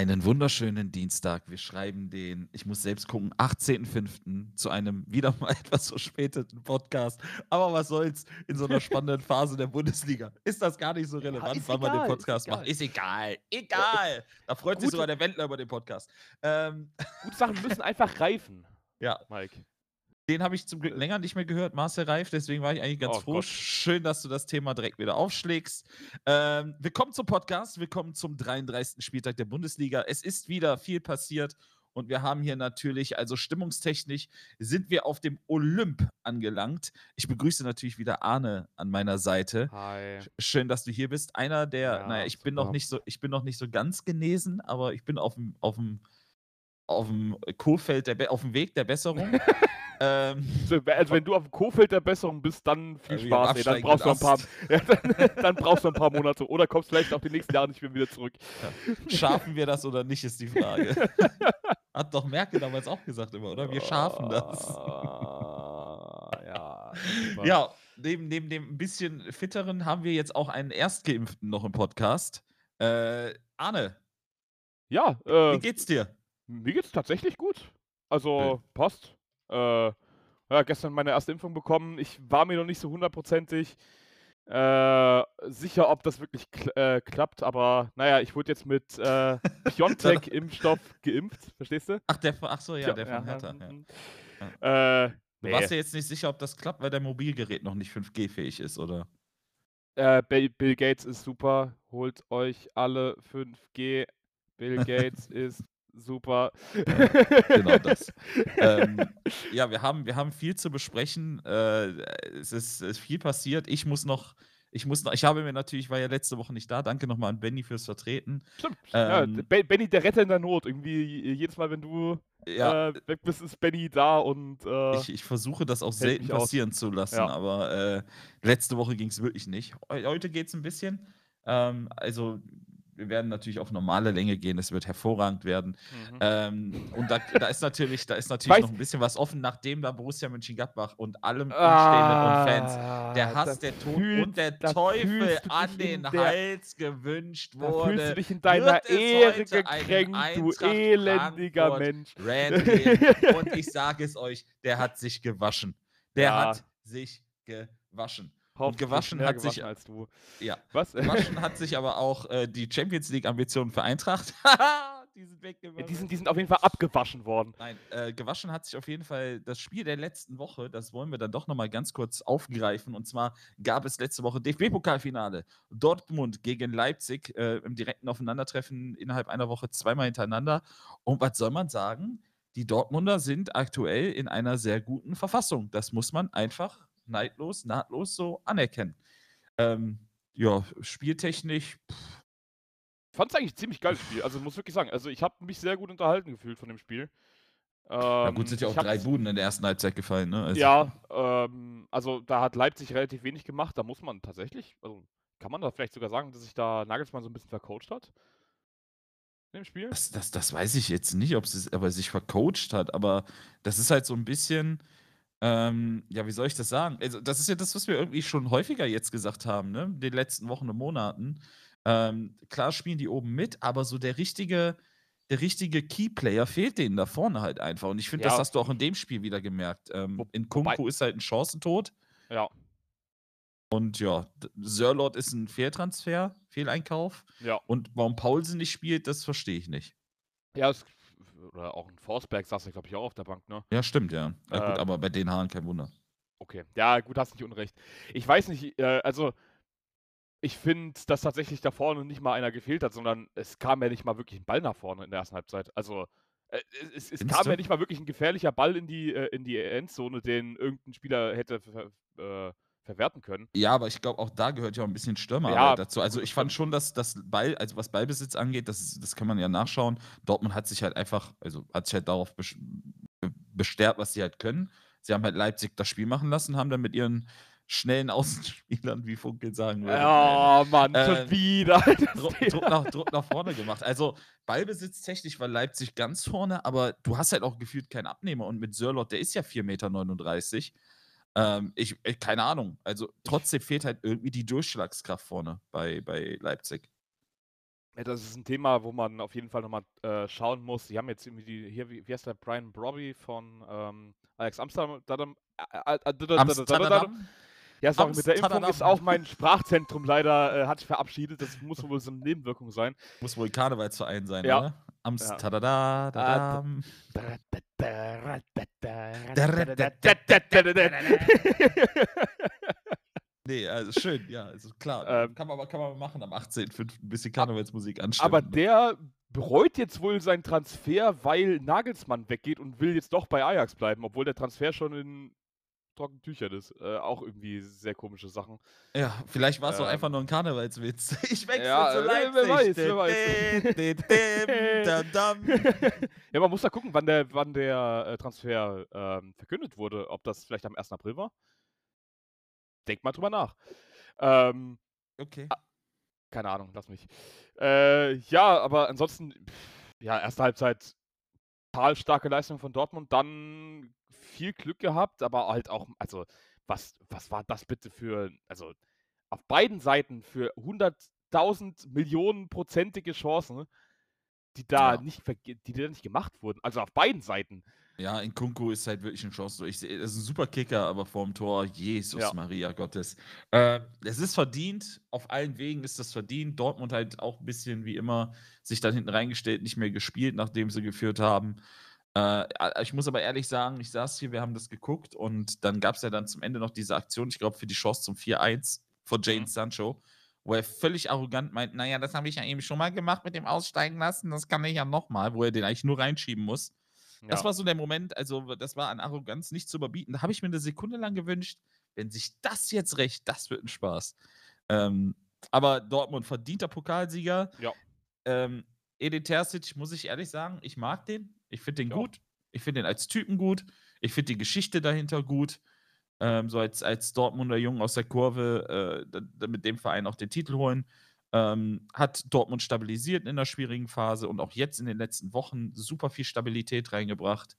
Einen wunderschönen Dienstag. Wir schreiben den, ich muss selbst gucken, 18.05. zu einem wieder mal etwas verspäteten Podcast. Aber was soll's in so einer spannenden Phase der Bundesliga? Ist das gar nicht so relevant, ist wann man den egal, ist Podcast egal. macht? Ist egal. Egal. Da freut sich Gute- sogar der Wendler über den Podcast. Ähm, Gute Sachen müssen einfach reifen, ja, Mike. Den habe ich zum Glück länger nicht mehr gehört, Marcel Reif. Deswegen war ich eigentlich ganz Oh froh. Gott. Schön, dass du das Thema direkt wieder aufschlägst. Ähm, willkommen zum Podcast. Willkommen zum 33. Spieltag der Bundesliga. Es ist wieder viel passiert. Und wir haben hier natürlich, also stimmungstechnisch, sind wir auf dem Olymp angelangt. Ich begrüße natürlich wieder Arne an meiner Seite. Hi. Schön, dass du hier bist. Einer der, Ja, naja, ich bin noch nicht so, ich bin noch nicht so ganz genesen, aber ich bin auf dem, auf dem, auf dem Kohfeld der, Be- auf dem Weg der Besserung. ähm, So, Also, wenn du auf dem Kofeld der Besserung bist, dann viel Ja, wie am Spaß. Ey, dann brauchst du ein paar, ja, dann, dann brauchst du ein paar Monate oder kommst vielleicht auch die nächsten Jahre nicht mehr wieder zurück. Schaffen wir das oder nicht, ist die Frage. Hat doch Merkel damals auch gesagt immer, oder? Wir schaffen das. Ah, ja. super. Ja, neben, neben dem ein bisschen fitteren haben wir jetzt auch einen Erstgeimpften noch im Podcast. Äh, Arne, Ja, wie äh, geht's dir? Mir geht's tatsächlich gut. Also, passt. Äh, ja, gestern meine erste Impfung bekommen. Ich war mir noch nicht so hundertprozentig äh, sicher, ob das wirklich kl äh, klappt, aber naja, ich wurde jetzt mit äh, BioNTech-Impfstoff geimpft, verstehst du? Ach, der von, ach so, ja, Tja, der von Hertha. Ja. mhm. Äh, Du nee. warst ja jetzt nicht sicher, ob das klappt, weil dein Mobilgerät noch nicht 5G-fähig ist, oder? Äh, Bill, Bill Gates ist super. Holt euch alle 5G. Bill Gates ist super. Genau das. ähm, ja, wir haben, wir haben viel zu besprechen. Äh, es, ist, es ist viel passiert. Ich muss noch, ich muss noch, ich habe mir natürlich, ich war ja letzte Woche nicht da. Danke nochmal an Benny fürs Vertreten. Stimmt. Ähm, ja, Ben- Benny, der Retter in der Not. Irgendwie jedes Mal, wenn du Ja, äh, weg bist, ist Benny da und äh, ich, ich versuche das auch selten mich aus. passieren zu lassen, Ja. aber äh, letzte Woche ging es wirklich nicht. Heu- Heute geht es ein bisschen. Ähm, also, wir werden natürlich auf normale Länge gehen. Es wird hervorragend werden. mhm. Ähm, und da, da ist natürlich, da ist natürlich Weiß- noch ein bisschen was offen, nachdem da Borussia Mönchengladbach und allem Umstehenden und Fans Ah, der Hass, der Tod fühlst- und der Teufel an den der- Hals gewünscht Da fühlst du wurde. dich in deiner Ehre gekränkt, du elendiger Frankfurt Mensch. Und ich sage es euch, der hat sich gewaschen. Der Ja. hat sich gewaschen. Hoffentlich gewaschen hat sich- gewaschen als du. Ja. Was? Gewaschen hat sich aber auch äh, die Champions League-Ambitionen für Eintracht. die sind Ja, die, sind, die sind auf jeden Fall abgewaschen worden. Nein, äh, gewaschen hat sich auf jeden Fall das Spiel der letzten Woche. Das wollen wir dann doch nochmal ganz kurz aufgreifen. Und zwar gab es letzte Woche DFB-Pokalfinale. Dortmund gegen Leipzig äh, im direkten Aufeinandertreffen innerhalb einer Woche zweimal hintereinander. Und was soll man sagen? Die Dortmunder sind aktuell in einer sehr guten Verfassung. Das muss man einfach neidlos, nahtlos so anerkennen. Ähm, ja, spieltechnisch, pff, Ich fand es eigentlich ein ziemlich geiles Spiel. Also muss wirklich sagen, also ich habe mich sehr gut unterhalten gefühlt von dem Spiel. na Ähm, gut, sind ja auch drei Buden in der ersten Halbzeit gefallen. Ne? Also, Ja, ähm, also da hat Leipzig relativ wenig gemacht. Da muss man tatsächlich, also kann man da vielleicht sogar sagen, dass sich da Nagelsmann so ein bisschen vercoacht hat? In dem Spiel? Das, das, das weiß ich jetzt nicht, ob es aber sich vercoacht hat, aber das ist halt so ein bisschen, ähm, ja, wie soll ich das sagen? Also, das ist ja das, was wir irgendwie schon häufiger jetzt gesagt haben, ne? In den letzten Wochen und Monaten. Ähm, klar spielen die oben mit, aber so der richtige, der richtige Keyplayer fehlt denen da vorne halt einfach. Und ich finde, das Ja. hast du auch in dem Spiel wieder gemerkt. Ähm, in Kunku ist halt ein Chancentod. Ja, Und ja, Sörlot ist ein Fehltransfer, Fehleinkauf. ja. Und warum Paulsen nicht spielt, das verstehe ich nicht. Ja, es, oder auch ein Forsberg saß ja, glaube ich, auch auf der Bank, ne? Ja, stimmt, ja. ja gut, Ähm, aber bei den Haaren kein Wunder. Okay. Ja, gut, hast nicht unrecht. Ich weiß nicht, äh, also ich finde, dass tatsächlich da vorne nicht mal einer gefehlt hat, sondern es kam ja nicht mal wirklich ein Ball nach vorne in der ersten Halbzeit. Also äh, es, es kam du? ja nicht mal wirklich ein gefährlicher Ball in die, äh, in die Endzone, den irgendein Spieler hätte äh, verwerten können. Ja, aber ich glaube, auch da gehört ja auch ein bisschen Stürmerarbeit Ja, dazu. Also ich das fand schon, dass das Ball, also was Ballbesitz angeht, das, das kann man ja nachschauen. Dortmund hat sich halt einfach, also hat sich halt darauf bes- be- bestärkt, was sie halt können. Sie haben halt Leipzig das Spiel machen lassen, haben dann mit ihren schnellen Außenspielern, wie Funkel sagen würde, Ja, Mann, Ähm, schon wieder. Druck. Druck, nach, Druck nach vorne gemacht. Also Ballbesitztechnisch war Leipzig ganz vorne, aber du hast halt auch gefühlt keinen Abnehmer. Und mit Sörlot, der ist ja 4,39 Meter. Ähm, ich, ich, keine Ahnung. Also trotzdem fehlt halt irgendwie die Durchschlagskraft vorne bei, bei Leipzig. Ja, das ist ein Thema, wo man auf jeden Fall nochmal äh, schauen muss. Die haben jetzt irgendwie die, hier, wie, wie heißt der, Brian Brobby von ähm, Alex Amsterdam. Äh, äh, Amsterdam? Ja, sorry, mit der Impfung ist auch mein Sprachzentrum leider, äh, hat sich verabschiedet. Das muss wohl so eine Nebenwirkung sein. Muss wohl Karnevalsverein sein, Ja. oder? Amsterdam. Ah, Nee, also schön, ja, also klar. Ähm, kann, man, aber- kann man machen am 18.05. ein bisschen Karnevalsmusik anstimmen. Aber der bereut jetzt wohl seinen Transfer, weil Nagelsmann weggeht und will jetzt doch bei Ajax bleiben, obwohl der Transfer schon in trockenen Tüchern ist. Äh, auch irgendwie sehr komische Sachen. Ja, vielleicht war es doch Ähm, einfach nur ein Karnevalswitz. Ich wechsle Ja, zu äh, Leipzig. wer weiß, wer weiß. Ja, man muss da gucken, wann der, wann der Transfer ähm, verkündet wurde. Ob das vielleicht am 1. April war. Denk mal drüber nach. Ähm, Okay. keine Ahnung, lass mich. Äh, ja, aber ansonsten, pff, ja, erste Halbzeit total starke Leistung von Dortmund, dann viel Glück gehabt, aber halt auch, also, was, was war das bitte für, also, auf beiden Seiten für 100.000 Millionen prozentige Chancen, die da Ja. nicht, die da nicht gemacht wurden. Also auf beiden Seiten. Ja, in Kunku ist halt wirklich eine Chance. Ich das ist ein super Kicker, aber vorm Tor, Jesus Ja. Maria Gottes. Äh, es ist verdient, auf allen Wegen ist das verdient. Dortmund halt auch ein bisschen wie immer sich dann hinten reingestellt, nicht mehr gespielt, nachdem sie geführt haben. Äh, ich muss aber ehrlich sagen, ich saß hier, wir haben das geguckt und dann gab es ja dann zum Ende noch diese Aktion, ich glaube, für die Chance zum 4-1 von Jane Mhm. Sancho, wo er völlig arrogant meint, naja, das habe ich ja eben schon mal gemacht mit dem Aussteigen lassen, das kann ich ja nochmal, wo er den eigentlich nur reinschieben muss. Das Ja. war so der Moment, also das war an Arroganz nicht zu überbieten. Da habe ich mir eine Sekunde lang gewünscht, wenn sich das jetzt rächt, das wird ein Spaß. Ähm, aber Dortmund verdienter Pokalsieger. Ja. Ähm, Edin Terzic, muss ich ehrlich sagen, ich mag den. Ich finde den Ja. gut. Ich finde den als Typen gut. Ich finde die Geschichte dahinter gut. Ähm, so als, als Dortmunder Jungen aus der Kurve äh, mit dem Verein auch den Titel holen. Ähm, hat Dortmund stabilisiert in der schwierigen Phase und auch jetzt in den letzten Wochen super viel Stabilität reingebracht.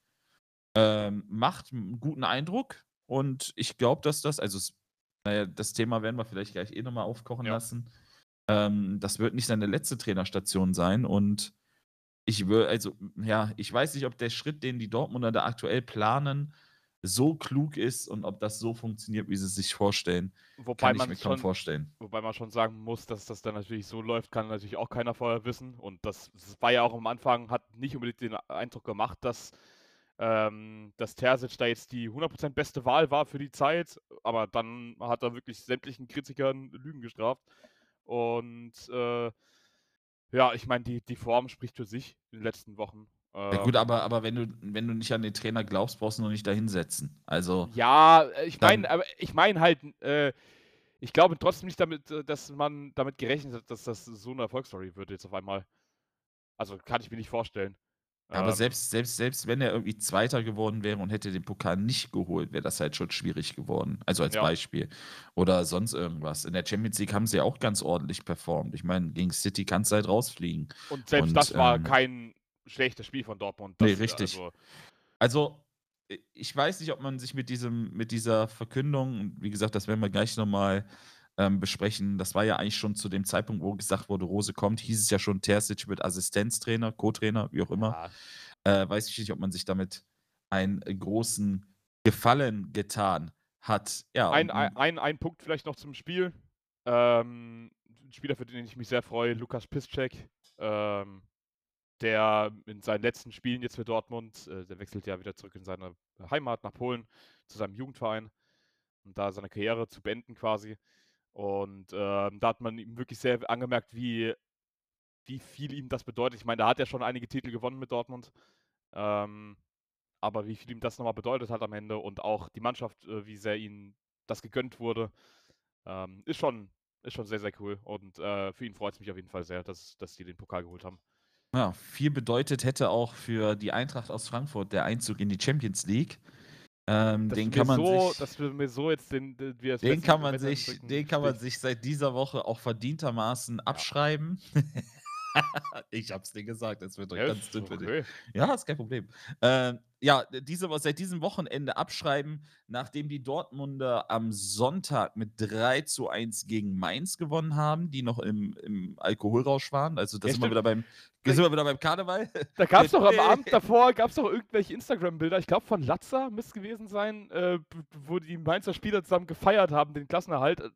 Ähm, macht einen guten Eindruck und ich glaube, dass das, also naja, das Thema werden wir vielleicht gleich eh nochmal aufkochen Ja. lassen. Ähm, das wird nicht seine letzte Trainerstation sein und ich würde, also, ja, ich weiß nicht, ob der Schritt, den die Dortmunder da aktuell planen, so klug ist und ob das so funktioniert, wie sie es sich vorstellen. Wobei Kann ich man mir kaum schon, vorstellen. Wobei man schon sagen muss, dass das dann natürlich so läuft, kann natürlich auch keiner vorher wissen. Und das, das war ja auch am Anfang, hat nicht unbedingt den Eindruck gemacht, dass, ähm, dass Terzic da jetzt die 100% beste Wahl war für die Zeit. Aber dann hat er wirklich sämtlichen Kritikern Lügen gestraft. Und äh, ja, ich meine, die, die Form spricht für sich in den letzten Wochen. Ja, gut, Ähm, aber, aber wenn, du, wenn du nicht an den Trainer glaubst, brauchst du noch nicht dahinsetzen. Also, Ja, äh, ich meine, aber ich meine halt, äh, ich glaube trotzdem nicht damit, äh, dass man damit gerechnet hat, dass das so eine Erfolgsstory wird jetzt auf einmal. Also kann ich mir nicht vorstellen. aber Ähm, selbst, selbst, selbst wenn er irgendwie Zweiter geworden wäre und hätte den Pokal nicht geholt, wäre das halt schon schwierig geworden. Also als Ja. Beispiel. Oder sonst irgendwas. In der Champions League haben sie ja auch ganz ordentlich performt. Ich meine, gegen City kannst du halt rausfliegen. Und selbst und, das war ähm, kein schlechtes Spiel von Dortmund. Nee, Das, äh, richtig. Also, Also, ich weiß nicht, ob man sich mit diesem, mit dieser Verkündung, wie gesagt, das werden wir gleich nochmal ähm, besprechen. Das war ja eigentlich schon zu dem Zeitpunkt, wo gesagt wurde, Rose kommt, hieß es ja schon, Terzic wird Assistenztrainer, Co-Trainer, wie auch immer. ja, Äh, weiß ich nicht, ob man sich damit einen großen Gefallen getan hat. Ja, ein, ein, ein, ein Punkt vielleicht noch zum Spiel. Ähm, ein Spieler, für den ich mich sehr freue, Lukas Piszczek. Ähm, der in seinen letzten Spielen jetzt für Dortmund, äh, der wechselt ja wieder zurück in seine Heimat nach Polen zu seinem Jugendverein, um da seine Karriere zu beenden quasi. Und ähm, da hat man ihm wirklich sehr angemerkt, wie, wie viel ihm das bedeutet. Ich meine, da hat er schon einige Titel gewonnen mit Dortmund. Ähm, aber wie viel ihm das nochmal bedeutet hat am Ende und auch die Mannschaft, äh, wie sehr ihnen das gegönnt wurde, ähm, ist, schon, ist schon sehr, sehr cool. Und äh, für ihn freut es mich auf jeden Fall sehr, dass, dass die den Pokal geholt haben. Ja, viel bedeutet hätte auch für die Eintracht aus Frankfurt der Einzug in die Champions League. Ähm, den kann man so, sich. dass wir mir so jetzt den, den, Den kann man sich, drücken, den kann man sich seit dieser Woche auch verdientermaßen abschreiben. ich hab's dir gesagt, es wird doch Ja, ganz dünn für dich. okay. Ja, ist kein Problem. Äh, ja, diese seit diesem Wochenende abschreiben, nachdem die Dortmunder am Sonntag mit 3:1 gegen Mainz gewonnen haben, die noch im im Alkoholrausch waren. Also, da Ja, sind wir wieder beim da sind wir wieder beim Karneval. Da gab's doch am Abend davor gab's doch irgendwelche Instagram-Bilder, ich glaube von Latza müsste gewesen sein, äh, wo die Mainzer Spieler zusammen gefeiert haben, den Klassenerhalt. Äh,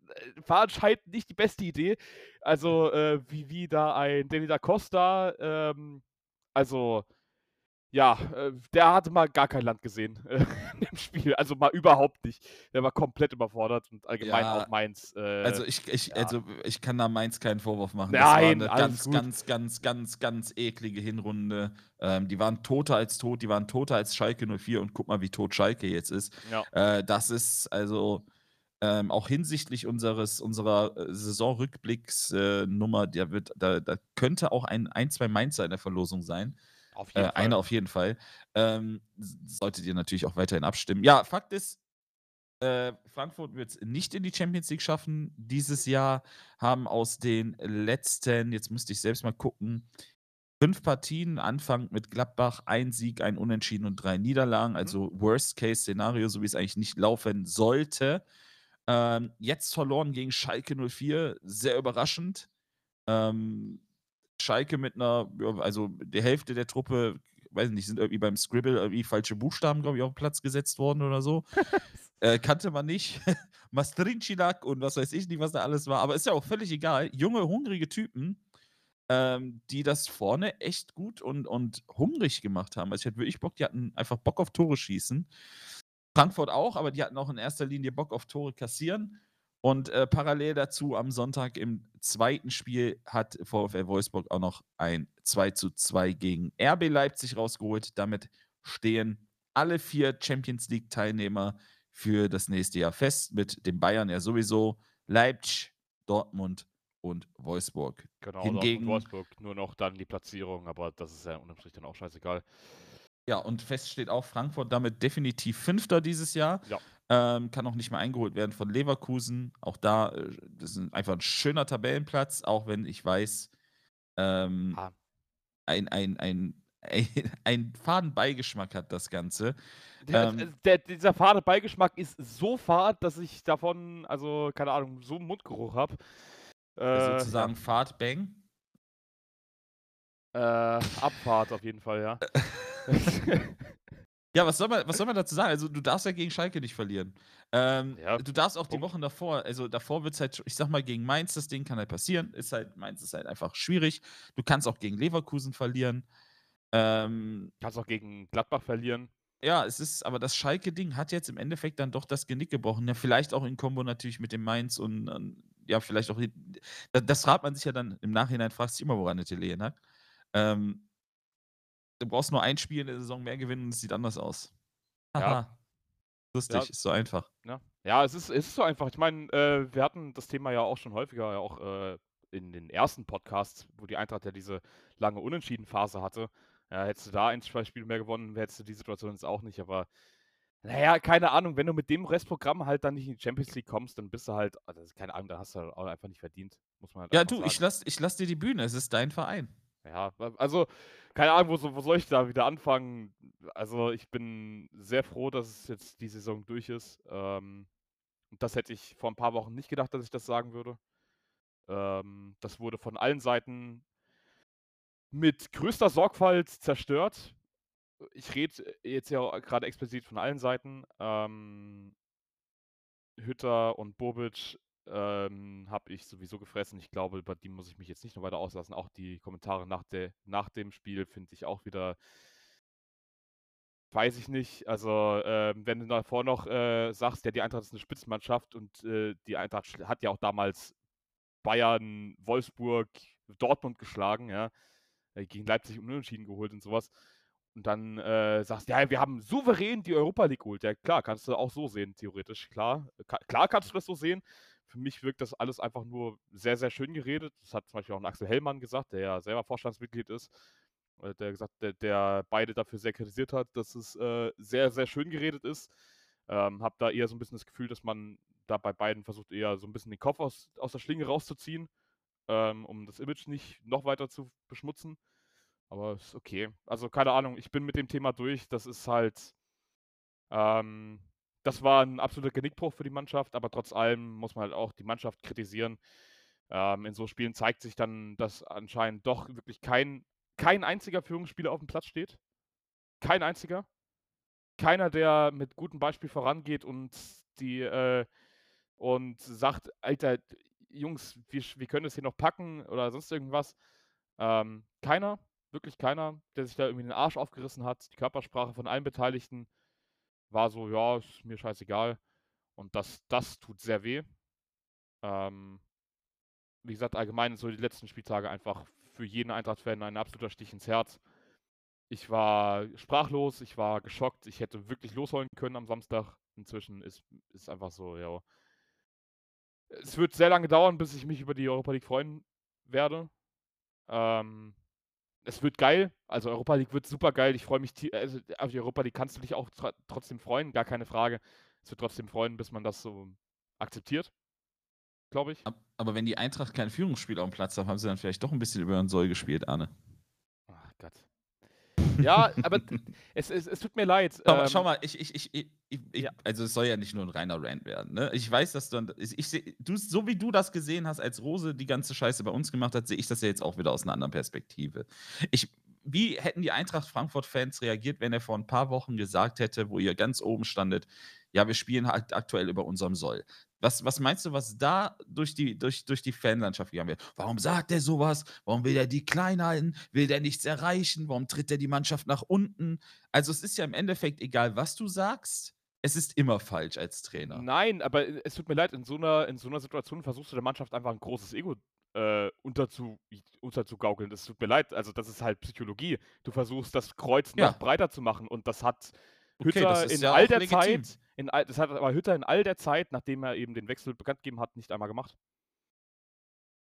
war anscheinend nicht die beste Idee. Also, äh, wie wie da ein Danny da Costa, ähm, also ja, äh, der hatte mal gar kein Land gesehen, äh, dem Spiel. Also, mal überhaupt nicht. Der war komplett überfordert und allgemein Ja, auch Mainz, äh, Also, ich ich ja. also, ich kann da Mainz keinen Vorwurf machen. Nein, das war 'ne alles ganz, gut. ganz, ganz, ganz, ganz eklige Hinrunde. Ähm, die waren toter als tot, die waren toter als Schalke 04 und guck mal, wie tot Schalke jetzt ist. Ja. Äh, das ist also, ähm, auch hinsichtlich unseres unserer, äh, Saisonrückblicks Nummer, der wird da da könnte auch ein ein, 2 Mainzer in der Verlosung sein. Auf Äh, jeden Fall. einer auf jeden Fall. Ähm, solltet ihr natürlich auch weiterhin abstimmen. Ja, Fakt ist, äh, Frankfurt wird's nicht in die Champions League schaffen dieses Jahr, haben aus den letzten jetzt müsste ich selbst mal gucken, 5 Partien, Anfang mit Gladbach, 1 Sieg, 1 Unentschieden und 3 Niederlagen, Mhm. also Worst-Case-Szenario, so wie es eigentlich nicht laufen sollte. Ähm, jetzt verloren gegen Schalke 04, sehr überraschend. Ähm, Schalke mit 'ner ja, also die Hälfte der Truppe, weiß nicht, sind irgendwie beim Scribble irgendwie falsche Buchstaben, glaube ich, auf 'n Platz gesetzt worden oder so. Äh, kannte man nicht. Mastrincinac und was weiß ich nicht, was da alles war, aber ist ja auch völlig egal. Junge, hungrige Typen, ähm, die das vorne echt gut und und hungrig gemacht haben. Also, ich hatte wirklich Bock, die hatten einfach Bock auf Tore schießen. Frankfurt auch, aber die hatten auch in erster Linie Bock auf Tore kassieren. Und, äh, parallel dazu am Sonntag im zweiten Spiel hat VfL Wolfsburg auch noch ein 2:2 gegen RB Leipzig rausgeholt. Damit stehen alle 4 Champions League-Teilnehmer für das nächste Jahr fest, mit den Bayern ja sowieso, Leipzig, Dortmund und Wolfsburg. Genau, Hingegen Dortmund, Wolfsburg nur noch dann die Platzierung, aber das ist ja unterm Strich dann auch scheißegal. Ja, und fest steht auch Frankfurt damit definitiv Fünfter dieses Jahr. Ja. Ähm, kann auch nicht mehr eingeholt werden von Leverkusen. Auch da, äh, das ist einfach ein schöner Tabellenplatz, auch wenn ich weiß, ähm, Ah. ein ein ein ein ein faden Beigeschmack hat das Ganze. Der, Ähm äh, der dieser fade Beigeschmack ist so fad, dass ich davon, also, keine Ahnung, so 'n Mundgeruch habe. Äh, sozusagen ja. Fahrt Bang? Äh, Abfahrt auf jeden Fall, ja. Ja, was soll man was soll man dazu sagen? Also, du darfst ja gegen Schalke nicht verlieren. Ähm, Ja, du darfst auch die. Wochen davor also, davor wird's halt ich sage mal, gegen Mainz, das Ding kann halt passieren, ist halt Mainz ist halt einfach schwierig. Du kannst auch gegen Leverkusen verlieren. Ähm Kannst auch gegen Gladbach verlieren. Ja, es ist aber das Schalke-Ding hat jetzt im Endeffekt dann doch das Genick gebrochen. Ja, vielleicht auch in Kombo natürlich mit dem Mainz und und ja, vielleicht auch da das fragt man sich ja dann im Nachhinein fragst dich immer, woran es gelegen hat. Ähm du brauchst nur ein Spiel in der Saison mehr gewinnen und es sieht anders aus. Ja. Haha. Lustig, Ja. ist so einfach. Ja. Ja, es ist es ist so einfach. Ich meine, äh, wir hatten das Thema ja auch schon häufiger, ja auch, äh, in den ersten Podcasts, wo die Eintracht ja diese lange Unentschieden-Phase hatte. Ja, hättest du da 1, 2 Spiele mehr gewonnen, hättest du die Situation jetzt auch nicht, aber na ja, keine Ahnung, wenn du mit dem Restprogramm halt dann nicht in die Champions League kommst, dann bist du halt also, keine Ahnung, dann hast du halt auch einfach nicht verdient, muss man halt Ja, du, ich sagen. lasse ich lasse dir die Bühne, es ist dein Verein. Ja, also, keine Ahnung, wo wo soll ich da wieder anfangen? Also, ich bin sehr froh, dass es jetzt die Saison durch ist. Ähm, das hätte ich vor 'n paar Wochen nicht gedacht, dass ich das sagen würde. Ähm, das wurde von allen Seiten mit größter Sorgfalt zerstört. Ich rede jetzt ja grade explizit von allen Seiten. Ähm Hütter und Bobic, ähm, habe ich sowieso gefressen. Ich glaube, über die muss ich mich jetzt nicht noch weiter auslassen. Auch die Kommentare nach der nach dem Spiel finde ich auch wieder weiß ich nicht. Also, ähm, wenn du davor noch, äh, sagst, ja, die Eintracht ist 'ne Spitzenmannschaft und, äh, die Eintracht hat ja auch damals Bayern, Wolfsburg, Dortmund geschlagen, ja, äh, gegen Leipzig unentschieden geholt und so was. Und dann, äh, sagst: „Ja, wir haben souverän die Europa League geholt.“ Ja klar, kannst du auch so sehen, theoretisch, klar. Klar kannst du das so sehen. Für mich wirkt das alles einfach nur sehr, sehr schön geredet. Das hat zum Beispiel auch 'n Axel Hellmann gesagt, der ja selber Vorstandsmitglied ist. Äh, der gesagt der der beide dafür sehr kritisiert hat, dass es, äh, sehr, sehr schön geredet ist. Ähm, habe da eher so 'n bisschen das Gefühl, dass man da bei beiden versucht, eher so 'n bisschen den Kopf aus aus der Schlinge rauszuziehen. ähm, um das Image nicht noch weiter zu beschmutzen. Aber ist okay. Also keine Ahnung, ich bin mit dem Thema durch. Das ist halt, ähm, das war ein absoluter Genickbruch für die Mannschaft, aber trotz allem muss man halt auch die Mannschaft kritisieren. Ähm, in so Spielen zeigt sich dann, dass anscheinend doch wirklich kein, kein einziger Führungsspieler auf dem Platz steht. Kein einziger. Keiner, der mit gutem Beispiel vorangeht und die äh, und sagt, Alter, Jungs, wir, wir können das hier noch packen oder sonst irgendwas. Ähm, keiner, wirklich keiner, der sich da irgendwie den Arsch aufgerissen hat. Die Körpersprache von allen Beteiligten war so, ja, ist mir scheißegal. Und das, das tut sehr weh. Ähm, wie gesagt, allgemein so die letzten Spieltage einfach für jeden Eintracht-Fan ein absoluter Stich ins Herz. Ich war sprachlos, ich war geschockt, ich hätte wirklich losholen können am Samstag. Inzwischen ist, ist einfach so, ja, es wird sehr lange dauern, bis ich mich über die Europa League freuen werde. Ähm, es wird geil. Also Europa League wird super geil. Ich freue mich, also auf die Europa League kannst du dich auch tr trotzdem freuen, gar keine Frage. Es wird trotzdem freuen, bis man das so akzeptiert, glaube ich. Aber wenn die Eintracht kein Führungsspiel auf dem Platz hat, haben sie dann vielleicht doch ein bisschen über den Soll gespielt, Arne. Ach Gott. Ja, aber es, es, es, tut mir leid. Schau, ähm, schau mal, ich, ich, ich, ich ja. also es soll ja nicht nur ein reiner Rant werden. Ne? Ich weiß, dass du, ich, ich, du, so wie du das gesehen hast, als Rose die ganze Scheiße bei uns gemacht hat, sehe ich das ja jetzt auch wieder aus einer anderen Perspektive. Ich, wie hätten die Eintracht Frankfurt-Fans reagiert, wenn er vor ein paar Wochen gesagt hätte, wo ihr ganz oben standet, ja, wir spielen halt aktuell über unserem Soll. Was, was meinst du, was da durch die, durch, durch die Fanlandschaft gegangen wird? Warum sagt er sowas? Warum will er die klein halten? Will der nichts erreichen? Warum tritt er die Mannschaft nach unten? Also es ist ja im Endeffekt egal, was du sagst. Es ist immer falsch als Trainer. Nein, aber es tut mir leid, in so einer, in so einer Situation versuchst du der Mannschaft einfach ein großes Ego äh, unterzu, unterzugaukeln. Das tut mir leid. Also, das ist halt Psychologie. Du versuchst, das Kreuz ja. noch breiter zu machen und das hat Hütter okay, in ja all der legitim. Zeit, in all, das hat aber Hütter in all der Zeit, nachdem er eben den Wechsel bekannt gegeben hat, nicht einmal gemacht.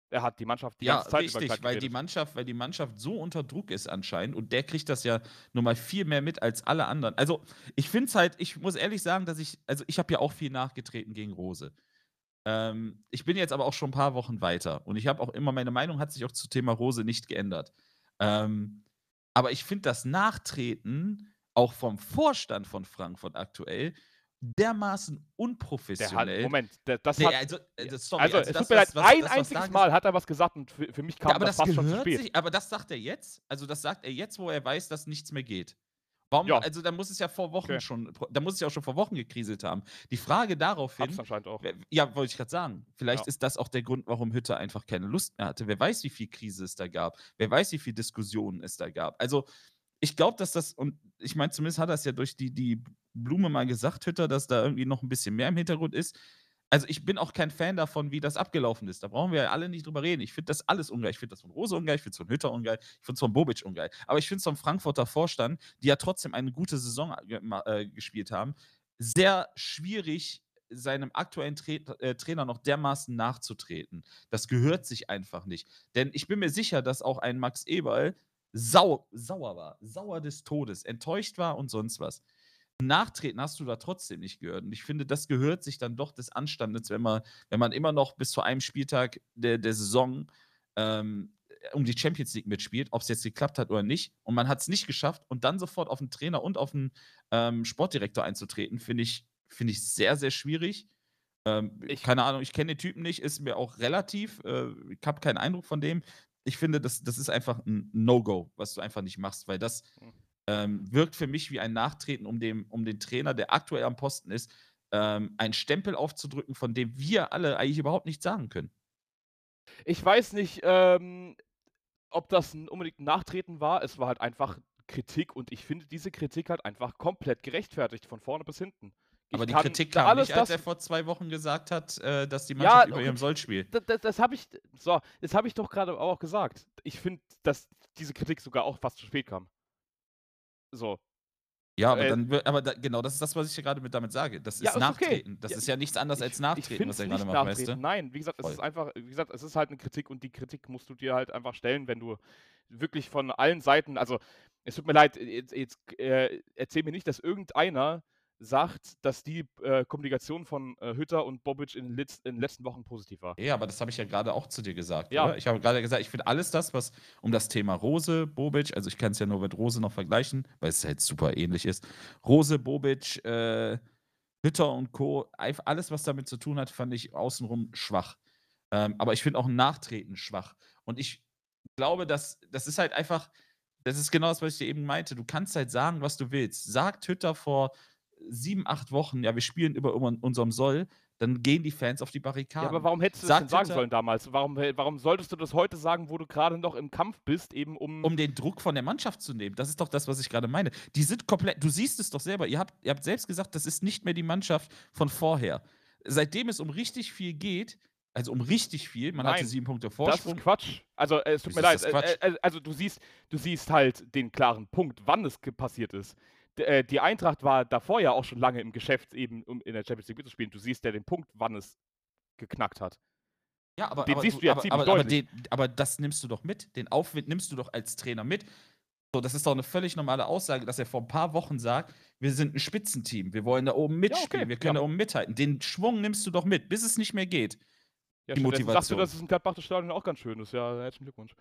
Er hat die Mannschaft die ja, ganze Zeit richtig, weil die Mannschaft, weil die Mannschaft so unter Druck ist anscheinend und der kriegt das ja nochmal viel mehr mit als alle anderen. Also ich finde es halt, ich muss ehrlich sagen, dass ich, also ich habe ja auch viel nachgetreten gegen Rose. Ähm, ich bin jetzt aber auch schon ein paar Wochen weiter und ich habe auch immer, meine Meinung hat sich auch zu Thema Rose nicht geändert. Ähm, aber ich finde das Nachtreten auch vom Vorstand von Frankfurt aktuell dermaßen unprofessionell. Hat, Moment, das nee, hat. Also, äh, sorry, also, also es tut mir leid, ein das, einziges Mal hat er was gesagt und für, für mich kam ja, aber das, das fast schon zu spät. Sich, aber das sagt er jetzt. Also, das sagt er jetzt, wo er weiß, dass nichts mehr geht. Warum? Ja. Also, da muss es ja vor Wochen okay. schon, da muss es ja auch schon vor Wochen gekriselt haben. Die Frage daraufhin. Hab's anscheinend auch. Ja, wollte ich gerade sagen. Vielleicht ja. ist das auch der Grund, warum Hütter einfach keine Lust mehr hatte. Wer weiß, wie viel Krise es da gab. Wer weiß, wie viel Diskussionen es da gab. Also, ich glaube, dass das, und ich meine, zumindest hat er es ja durch die, die Blume mal gesagt, Hütter, dass da irgendwie noch ein bisschen mehr im Hintergrund ist. Also ich bin auch kein Fan davon, wie das abgelaufen ist. Da brauchen wir ja alle nicht drüber reden. Ich finde das alles ungeil. Ich finde das von Rose ungeil, ich finde es von Hütter ungeil, ich finde es von Bobic ungeil. Aber ich finde es vom Frankfurter Vorstand, die ja trotzdem eine gute Saison äh, gespielt haben, sehr schwierig, seinem aktuellen Tra äh, Trainer noch dermaßen nachzutreten. Das gehört sich einfach nicht. Denn ich bin mir sicher, dass auch ein Max Eberl sau, sauer war, sauer des Todes, enttäuscht war und sonst was. Nachtreten hast du da trotzdem nicht gehört. Und ich finde, das gehört sich dann doch des Anstandes, wenn man, wenn man immer noch bis zu einem Spieltag der, der Saison ähm, um die Champions League mitspielt, ob es jetzt geklappt hat oder nicht. Und man hat es nicht geschafft und dann sofort auf den Trainer und auf den ähm, Sportdirektor einzutreten, finde ich, find ich sehr, sehr schwierig. Ähm, ich, keine Ahnung, ich kenne den Typen nicht, ist mir auch relativ, äh, ich habe keinen Eindruck von dem ich finde, das, das ist einfach ein No-Go, was du einfach nicht machst, weil das hm. Ähm, wirkt für mich wie ein Nachtreten, um, dem, um den Trainer, der aktuell am Posten ist, ähm, einen Stempel aufzudrücken, von dem wir alle eigentlich überhaupt nichts sagen können. Ich weiß nicht, ähm, ob das ein unbedingt ein Nachtreten war. Es war halt einfach Kritik und ich finde diese Kritik halt einfach komplett gerechtfertigt, von vorne bis hinten. Aber die Kritik kam alles nicht, als er vor zwei Wochen gesagt hat, äh, dass die Mannschaft ja, über ihrem Soll spielt. Das, das, das habe ich, so, das habe ich doch gerade auch gesagt. Ich finde, dass diese Kritik sogar auch fast zu spät kam. So. Ja, aber, äh, dann, aber da, genau, das ist das, was ich gerade mit damit sage. Das ist ja, Nachtreten. Okay. Das ja, ist ja nichts anderes als Nachtreten, was er gerade macht, weißt du? Nein, wie gesagt, Voll. es ist einfach, wie gesagt, es ist halt eine Kritik und die Kritik musst du dir halt einfach stellen, wenn du wirklich von allen Seiten, also es tut mir leid, jetzt, jetzt äh, erzähl mir nicht, dass irgendeiner sagt, dass die äh, Kommunikation von äh, Hütter und Bobic in, Litz, in, den letzten Wochen positiv war. Ja, aber das habe ich ja gerade auch zu dir gesagt. Ja. Oder? Ich habe gerade gesagt, ich finde alles das, was um das Thema Rose, Bobic, also ich kann es ja nur mit Rose noch vergleichen, weil es halt super ähnlich ist. Rose, Bobic, äh, Hütter und Co., alles, was damit zu tun hat, fand ich außenrum schwach. Ähm, aber ich finde auch ein Nachtreten schwach. Und ich glaube, dass das ist halt einfach, das ist genau das, was ich dir eben meinte. Du kannst halt sagen, was du willst. Sagt Hütter vor sieben, acht Wochen, ja, wir spielen über unserem Soll, dann gehen die Fans auf die Barrikaden. Ja, aber warum hättest du das denn sagen sollen damals? Warum, warum solltest du das heute sagen, wo du gerade noch im Kampf bist, eben um. Um den Druck von der Mannschaft zu nehmen. Das ist doch das, was ich gerade meine. Die sind komplett, du siehst es doch selber, ihr habt, ihr habt selbst gesagt, das ist nicht mehr die Mannschaft von vorher. Seitdem es um richtig viel geht, also um richtig viel, man Nein, hatte sieben Punkte Vorsprung. Das ist Quatsch. Also äh, es tut Wieso mir leid. Äh, Quatsch? äh, also du siehst, du siehst halt den klaren Punkt, wann es passiert ist. Äh, die Eintracht war davor ja auch schon lange im Geschäft, eben um in der Champions League mitzuspielen. Du siehst ja den Punkt, wann es geknackt hat. Ja, aber, Den aber, siehst du ja aber, ziemlich aber, aber, deutlich. den, aber das nimmst du doch mit. Den Aufwind nimmst du doch als Trainer mit. So, das ist doch eine völlig normale Aussage, dass er vor ein paar Wochen sagt, wir sind ein Spitzenteam, wir wollen da oben mitspielen, okay, wir können ja. da oben mithalten. Den Schwung nimmst du doch mit, bis es nicht mehr geht. Ja, Die stattdessen Sagst du, Motivation. dass es in Gladbach das Stadion auch ganz schön ist? Ja, herzlichen Glückwunsch.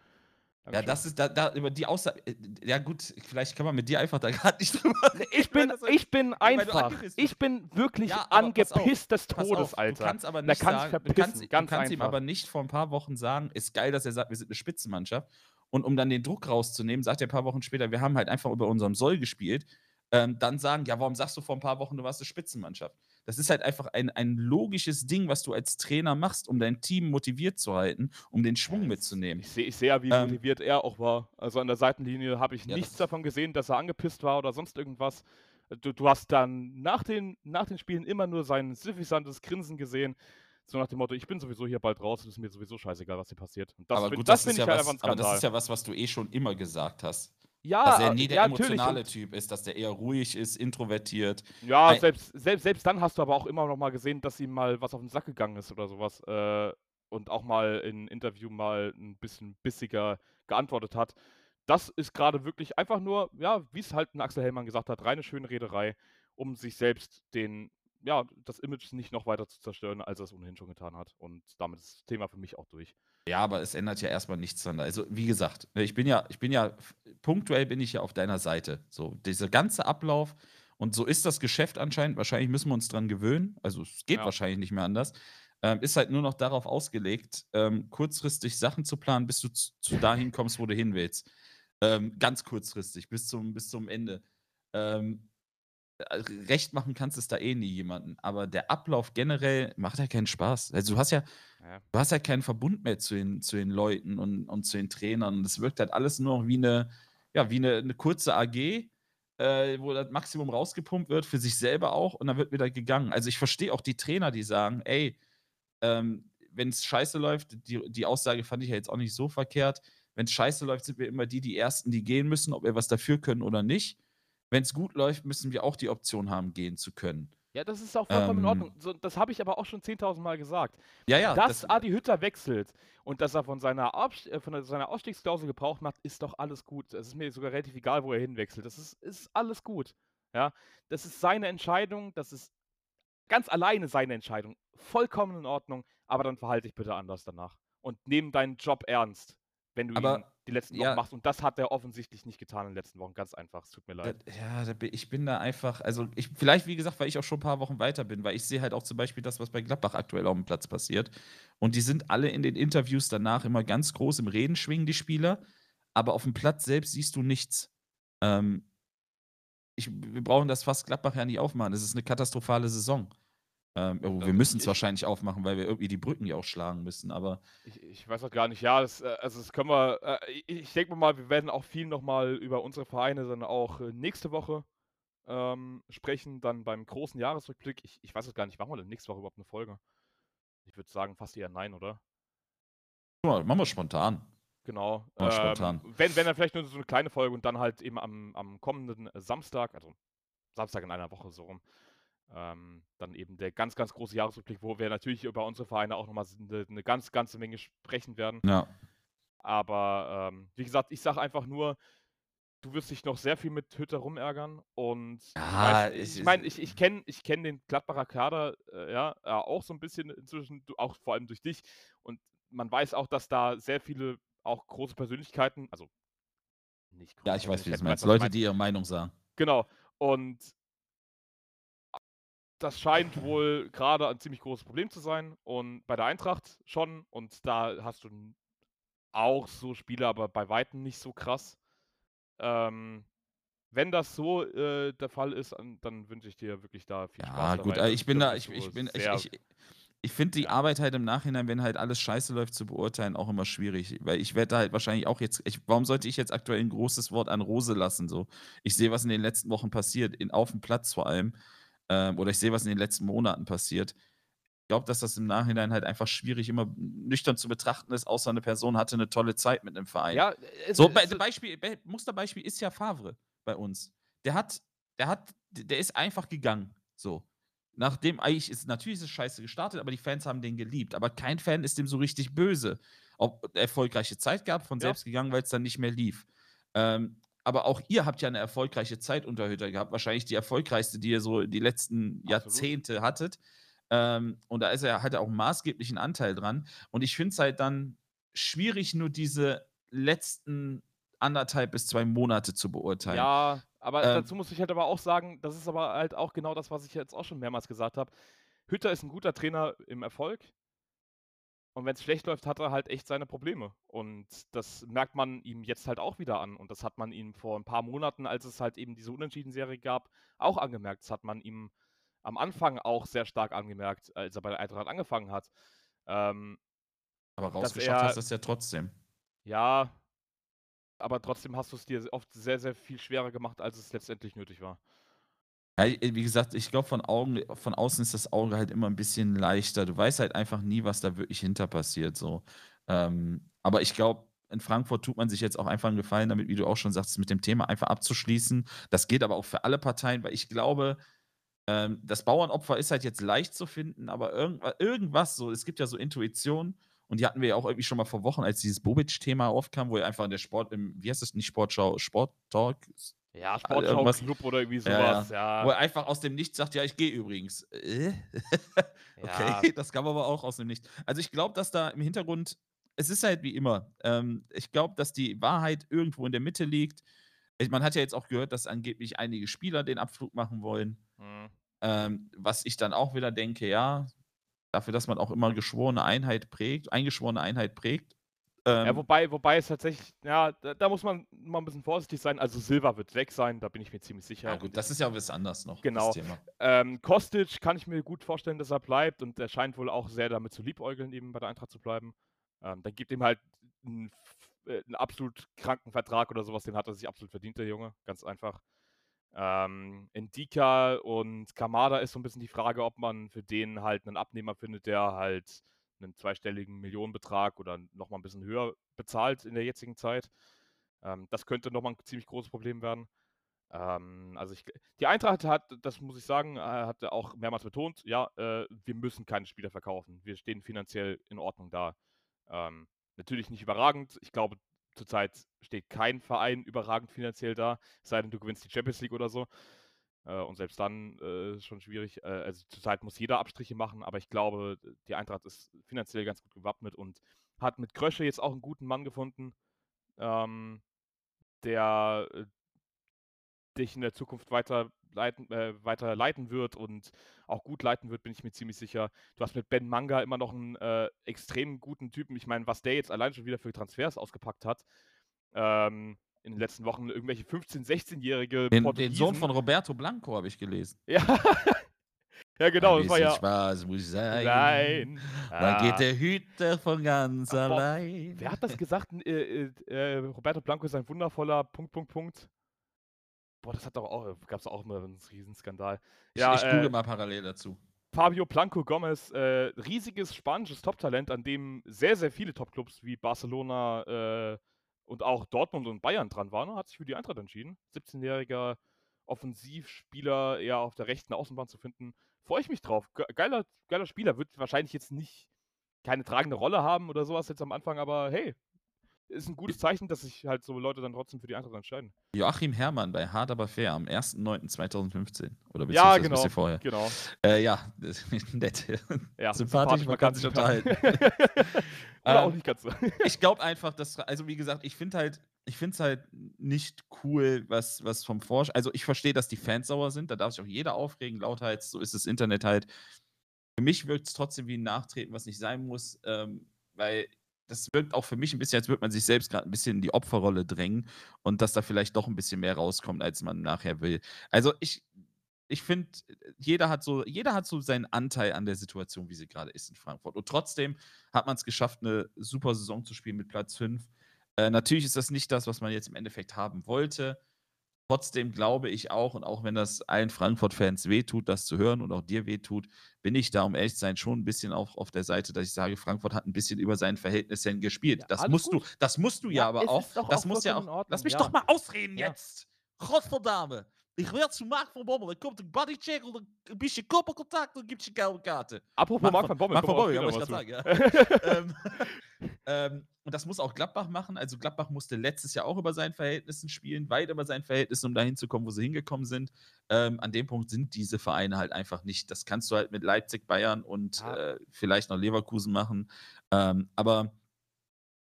Ja, das ist da, da über die Aussage. äh, Ja, gut, vielleicht kann man mit dir einfach da gerade nicht drüber reden. Ich bin, ich bin einfach. Ich bin wirklich Ja, angepisst des Todes, auf, Alter. Du kannst aber Da nicht kannst sagen, du kannst, ganz du kannst ihm aber nicht vor ein paar Wochen sagen, ist geil, dass er sagt, wir sind eine Spitzenmannschaft. Und um dann den Druck rauszunehmen, sagt er ein paar Wochen später, wir haben halt einfach über unserem Soll gespielt. Ähm, dann sagen, ja, warum sagst du vor ein paar Wochen, du warst eine Spitzenmannschaft? Das ist halt einfach ein, ein logisches Ding, was du als Trainer machst, um dein Team motiviert zu halten, um den Schwung mitzunehmen. Ich sehe ich seh ja, wie Ähm, motiviert er auch war. Also an der Seitenlinie habe ich Ja, nichts davon gesehen, dass er angepisst war oder sonst irgendwas. Du, du hast dann nach den, nach den Spielen immer nur sein suffisantes Grinsen gesehen. So nach dem Motto, ich bin sowieso hier bald raus, es ist mir sowieso scheißegal, was hier passiert. Und das, aber find- gut, das das, ist finde ja ich halt was, einfach ein aber das ist ja was, was du eh schon immer gesagt hast. Ja, Dass er nie der ja, emotionale Typ ist, dass der eher ruhig ist, introvertiert. Ja, Ein- selbst, selbst, selbst dann hast du aber auch immer noch mal gesehen, dass ihm mal was auf den Sack gegangen ist oder sowas. Äh, und auch mal in Interview mal ein bisschen bissiger geantwortet hat. Das ist gerade wirklich einfach nur, ja, wie es halt ein Axel Hellmann gesagt hat, reine Schönrederei, um sich selbst den, ja, das Image nicht noch weiter zu zerstören, als er es ohnehin schon getan hat. Und damit ist das Thema für mich auch durch. Ja, aber es ändert ja erstmal nichts dran. Also, wie gesagt, ne, ich bin ja, ich bin ja, punktuell bin ich ja auf deiner Seite. So, dieser ganze Ablauf und so ist das Geschäft anscheinend. Wahrscheinlich müssen wir uns dran gewöhnen. Also, es geht Ja. wahrscheinlich nicht mehr anders. Ähm, ist halt nur noch darauf ausgelegt, ähm, kurzfristig Sachen zu planen, bis du zu, dahin kommst, wo du hin willst. Ähm, ganz kurzfristig, bis zum, bis zum Ende. Ähm, äh, recht machen kannst es da eh nie jemanden. Aber der Ablauf generell macht ja keinen Spaß. Also, du hast ja, Ja. du hast ja keinen Verbund mehr zu den, zu den Leuten und, und zu den Trainern. Das wirkt halt alles nur noch wie eine, ja, wie eine, eine kurze AG, äh, wo das Maximum rausgepumpt wird, für sich selber auch, und dann wird wieder gegangen. Also ich verstehe auch die Trainer, die sagen, ey, ähm, wenn es scheiße läuft, die, die Aussage fand ich ja jetzt auch nicht so verkehrt. Wenn es scheiße läuft, sind wir immer die, die Ersten, die gehen müssen, ob wir was dafür können oder nicht. Wenn es gut läuft, müssen wir auch die Option haben, gehen zu können. Ja, das ist auch vollkommen in Ähm, Ordnung. So, das habe ich aber auch schon 10.000 Mal gesagt. Ja, ja, dass Adi Hütter wechselt und dass er von seiner, Abst äh, von seiner Ausstiegsklausel Gebrauch macht, ist doch alles gut. Es ist mir sogar relativ egal, wo er hinwechselt. Das ist, ist alles gut. Ja, das ist seine Entscheidung, das ist ganz alleine seine Entscheidung. Vollkommen in Ordnung, aber dann verhalte dich bitte anders danach. Und nimm deinen Job ernst, wenn du Aber, ihn die letzten Wochen ja. machst. Und das hat er offensichtlich nicht getan in den letzten Wochen. Ganz einfach. Es tut mir leid. ja, ich bin da einfach, also ich, vielleicht, wie gesagt, weil ich auch schon ein paar Wochen weiter bin, weil ich sehe halt auch zum Beispiel das, was bei Gladbach aktuell auf dem Platz passiert. Und die sind alle in den Interviews danach immer ganz groß im Reden schwingen, die Spieler, aber auf dem Platz selbst siehst du nichts. Ähm, ich, wir brauchen das fast Gladbach ja nicht aufmachen. Es ist eine katastrophale Saison. Ähm, oh, wir Ähm, müssen es ich- wahrscheinlich aufmachen, weil wir irgendwie die Brücken ja auch schlagen müssen, aber Ich, ich weiß auch gar nicht, ja, das, äh, also das können wir, äh, ich, ich denke mal, wir werden auch viel nochmal über unsere Vereine dann auch äh, nächste Woche ähm, sprechen, dann beim großen Jahresrückblick. Ich, ich weiß auch gar nicht, machen wir denn nächste Woche überhaupt eine Folge? Ich würde sagen, fast eher nein, oder? mal, machen wir spontan. Genau. Oh, spontan. Wenn, wenn dann vielleicht nur so eine kleine Folge und dann halt eben am, am kommenden Samstag, also Samstag in einer Woche so rum, ähm, dann eben der ganz, ganz große Jahresrückblick, wo wir natürlich über unsere Vereine auch nochmal eine, eine ganz, ganze Menge sprechen werden. Ja. Aber ähm, wie gesagt, ich sage einfach nur, du wirst dich noch sehr viel mit Hütter rumärgern und Ja, weiß, es ich meine, ich, ich kenne ich kenn den Gladbacher Kader äh, ja, äh, auch so ein bisschen inzwischen, auch vor allem durch dich. Und man weiß auch, dass da sehr viele auch große Persönlichkeiten, also nicht ja, große ich weiß, wie du meinst. weißt Leute, die ihre Meinung sagen. Genau. Und das scheint wohl gerade ein ziemlich großes Problem zu sein. Und bei der Eintracht schon. Und da hast du auch so Spiele, aber bei Weitem nicht so krass. Ähm, wenn das so äh, der Fall ist, an- dann wünsche ich dir wirklich da viel Ja, Spaß gut, dabei. äh, ich bin da, ich, ich bin, ich, ich, ich finde die ja. Arbeit halt im Nachhinein, wenn halt alles scheiße läuft, zu beurteilen, auch immer schwierig. Weil ich werde da halt wahrscheinlich auch jetzt, ich, warum sollte ich jetzt aktuell ein großes Wort an Rose lassen? So, ich sehe, was in den letzten Wochen passiert, in, auf dem Platz vor allem. Ähm, oder ich sehe, was in den letzten Monaten passiert. Ich glaube, dass das im Nachhinein halt einfach schwierig immer nüchtern zu betrachten ist, außer eine Person hatte eine tolle Zeit mit einem Verein. Ja, es, So, Be es, Beispiel, Be Musterbeispiel ist ja Favre bei uns. Der hat, der hat, der ist einfach gegangen. So. Nachdem eigentlich ist, natürlich ist es scheiße gestartet, aber die Fans haben den geliebt. Aber kein Fan ist dem so richtig böse. Ob erfolgreiche Zeit gab, von Ja. selbst gegangen, weil es dann nicht mehr lief. Ähm, aber auch ihr habt ja eine erfolgreiche Zeit unter Hütter gehabt. Wahrscheinlich die erfolgreichste, die ihr so die letzten Absolut. Jahrzehnte hattet. Ähm, und da ist er, hat er auch einen maßgeblichen Anteil dran. Und ich finde es halt dann schwierig, nur diese letzten anderthalb bis zwei Monate zu beurteilen. Ja, aber Ähm, dazu muss ich halt aber auch sagen, das ist aber halt auch genau das, was ich jetzt auch schon mehrmals gesagt habe. Hütter ist ein guter Trainer im Erfolg. Und wenn es schlecht läuft, hat er halt echt seine Probleme. Und das merkt man ihm jetzt halt auch wieder an. Und das hat man ihm vor ein paar Monaten, als es halt eben diese Unentschieden-Serie gab, auch angemerkt. Das hat man ihm am Anfang auch sehr stark angemerkt, als er bei der Eintracht angefangen hat. Ähm, aber rausgeschafft er- hast du es ja trotzdem. ja, aber trotzdem hast du es dir oft sehr, sehr viel schwerer gemacht, als es letztendlich nötig war. Ja, wie gesagt, ich glaube, von von außen ist das Auge halt immer ein bisschen leichter. Du weißt halt einfach nie, was da wirklich hinter passiert. So. Ähm, aber ich glaube, in Frankfurt tut man sich jetzt auch einfach einen Gefallen, damit, wie du auch schon sagst, mit dem Thema einfach abzuschließen. Das geht aber auch für alle Parteien, weil ich glaube, ähm, das Bauernopfer ist halt jetzt leicht zu finden, aber irgendwas, irgendwas so, es gibt ja so Intuition. Und die hatten wir ja auch irgendwie schon mal vor Wochen, als dieses Bobic-Thema aufkam, wo er einfach in der Sport, im, wie heißt das, nicht Sportschau, Sport-Talk, Ja, irgendwas- Sportschau-Club oder irgendwie Ja, ja. sowas, ja. wo er einfach aus dem Nichts sagt, ja, ich gehe übrigens. Äh? okay, das kam aber auch aus dem Nichts. Also ich glaube, dass da im Hintergrund, es ist halt wie immer, ähm, ich glaube, dass die Wahrheit irgendwo in der Mitte liegt. Man hat ja jetzt auch gehört, dass angeblich einige Spieler den Abflug machen wollen. Hm. Ähm, was ich dann auch wieder denke, ja, dafür, dass man auch immer geschworene Einheit prägt, eingeschworene Einheit prägt. Ähm, Ja, wobei, wobei es tatsächlich, ja, da, da muss man mal ein bisschen vorsichtig sein. Also Silva wird weg sein, da bin ich mir ziemlich sicher. ja, gut, das ist ja was anderes noch. Genau. Ähm, Kostic kann ich mir gut vorstellen, dass er bleibt und er scheint wohl auch sehr damit zu liebäugeln, eben bei der Eintracht zu bleiben. Ähm, dann gibt ihm halt einen, äh, einen absolut kranken Vertrag oder sowas, den hat er sich absolut verdient, der Junge, ganz einfach. Ähm, Indika und Kamada ist so ein bisschen die Frage, ob man für den halt einen Abnehmer findet, der halt einen zweistelligen Millionenbetrag oder nochmal ein bisschen höher bezahlt in der jetzigen Zeit. Ähm, das könnte nochmal ein ziemlich großes Problem werden. Ähm, also ich, die Eintracht hat, das muss ich sagen, äh, hat auch mehrmals betont, ja, äh, wir müssen keine Spieler verkaufen. Wir stehen finanziell in Ordnung da. Ähm, natürlich nicht überragend. Ich glaube, zurzeit steht kein Verein überragend finanziell da, sei denn, du gewinnst die Champions League oder so. Äh, und selbst dann äh, ist schon schwierig. Äh, also zurzeit muss jeder Abstriche machen, aber ich glaube, die Eintracht ist finanziell ganz gut gewappnet und hat mit Krösche jetzt auch einen guten Mann gefunden, ähm, der äh, dich in der Zukunft weiter leiten, äh, weiter leiten wird und auch gut leiten wird, bin ich mir ziemlich sicher. Du hast mit Ben Manga immer noch einen äh, extrem guten Typen. Ich meine, was der jetzt allein schon wieder für Transfers ausgepackt hat, ähm, in den letzten Wochen irgendwelche 15-, 16-jährige Den, den Sohn von Roberto Blanco habe ich gelesen. Ja. ja, genau, das war ja. Spaß muss sein. Nein. Dann Ah. geht der Hüter von ganz Boah, allein. Wer hat das gesagt? Äh, äh, äh, Roberto Blanco ist ein wundervoller Punkt, Punkt, Punkt. Boah, das hat doch auch, gab es auch mal einen Riesenskandal. Ich, Ja, ich äh, google mal parallel dazu. Fabio Blanco Gomez, äh, riesiges spanisches Top-Talent, an dem sehr, sehr viele Top-Clubs wie Barcelona äh, und auch Dortmund und Bayern dran waren, hat sich für die Eintracht entschieden. 17-jähriger Offensivspieler eher auf der rechten Außenbahn zu finden. Freue ich mich drauf. Ge geiler, geiler Spieler. Wird wahrscheinlich jetzt nicht keine tragende Rolle haben oder sowas jetzt am Anfang, aber hey, ist ein gutes Zeichen, dass sich halt so Leute dann trotzdem für die Eintracht entscheiden. Joachim Herrmann bei Hard aber fair am 1.9.2015. Oder Ja, beziehungsweise ein genau. bisschen vorher. Genau. Äh, ja, nett. Ja, Sympathisch, man kann sich sympathisch. Ähm, Oder auch nicht ganz so. ich glaube einfach, dass, also wie gesagt, ich finde halt, ich finde es halt nicht cool, was, was vom Vorsch. Also ich verstehe, dass die Fans sauer sind, da darf sich auch jeder aufregen, lauthals, so ist das Internet halt. Für mich wirkt es trotzdem wie ein Nachtreten, was nicht sein muss, ähm, weil das wirkt auch für mich ein bisschen, als würde man sich selbst gerade ein bisschen in die Opferrolle drängen und dass da vielleicht doch ein bisschen mehr rauskommt, als man nachher will. Also ich, ich finde, jeder hat so, jeder hat so seinen Anteil an der Situation, wie sie gerade ist in Frankfurt. Und trotzdem hat man es geschafft, eine super Saison zu spielen mit Platz 5. Äh, natürlich ist das nicht das, was man jetzt im Endeffekt haben wollte. Trotzdem glaube ich auch, und auch wenn das allen Frankfurt-Fans wehtut, das zu hören und auch dir wehtut, bin ich da, um ehrlich zu sein, schon ein bisschen auf, auf der Seite, dass ich sage, Frankfurt hat ein bisschen über seinen Verhältnissen gespielt. Ja, das musst gut. du, das musst du ja, Ja, aber auch. Das auch muss ja auch. Ordnung, Lass mich ja. doch mal ausreden jetzt. Gottverdame. Ich werde zu Marc von Bommel. Dann kommt ein Bodycheck und ein bisschen Körperkontakt und gibt eine gelbe Karte. Apropos Marc van Bommel. Marc van Bommel, wollte ich gerade sagen, ja. ähm, und das muss auch Gladbach machen. Also Gladbach musste letztes Jahr auch über seinen Verhältnissen spielen, weit über seinen Verhältnissen, um dahin zu kommen, wo sie hingekommen sind. Ähm, an dem Punkt sind diese Vereine halt einfach nicht. Das kannst du halt mit Leipzig, Bayern und Ja. äh, vielleicht noch Leverkusen machen. Ähm, aber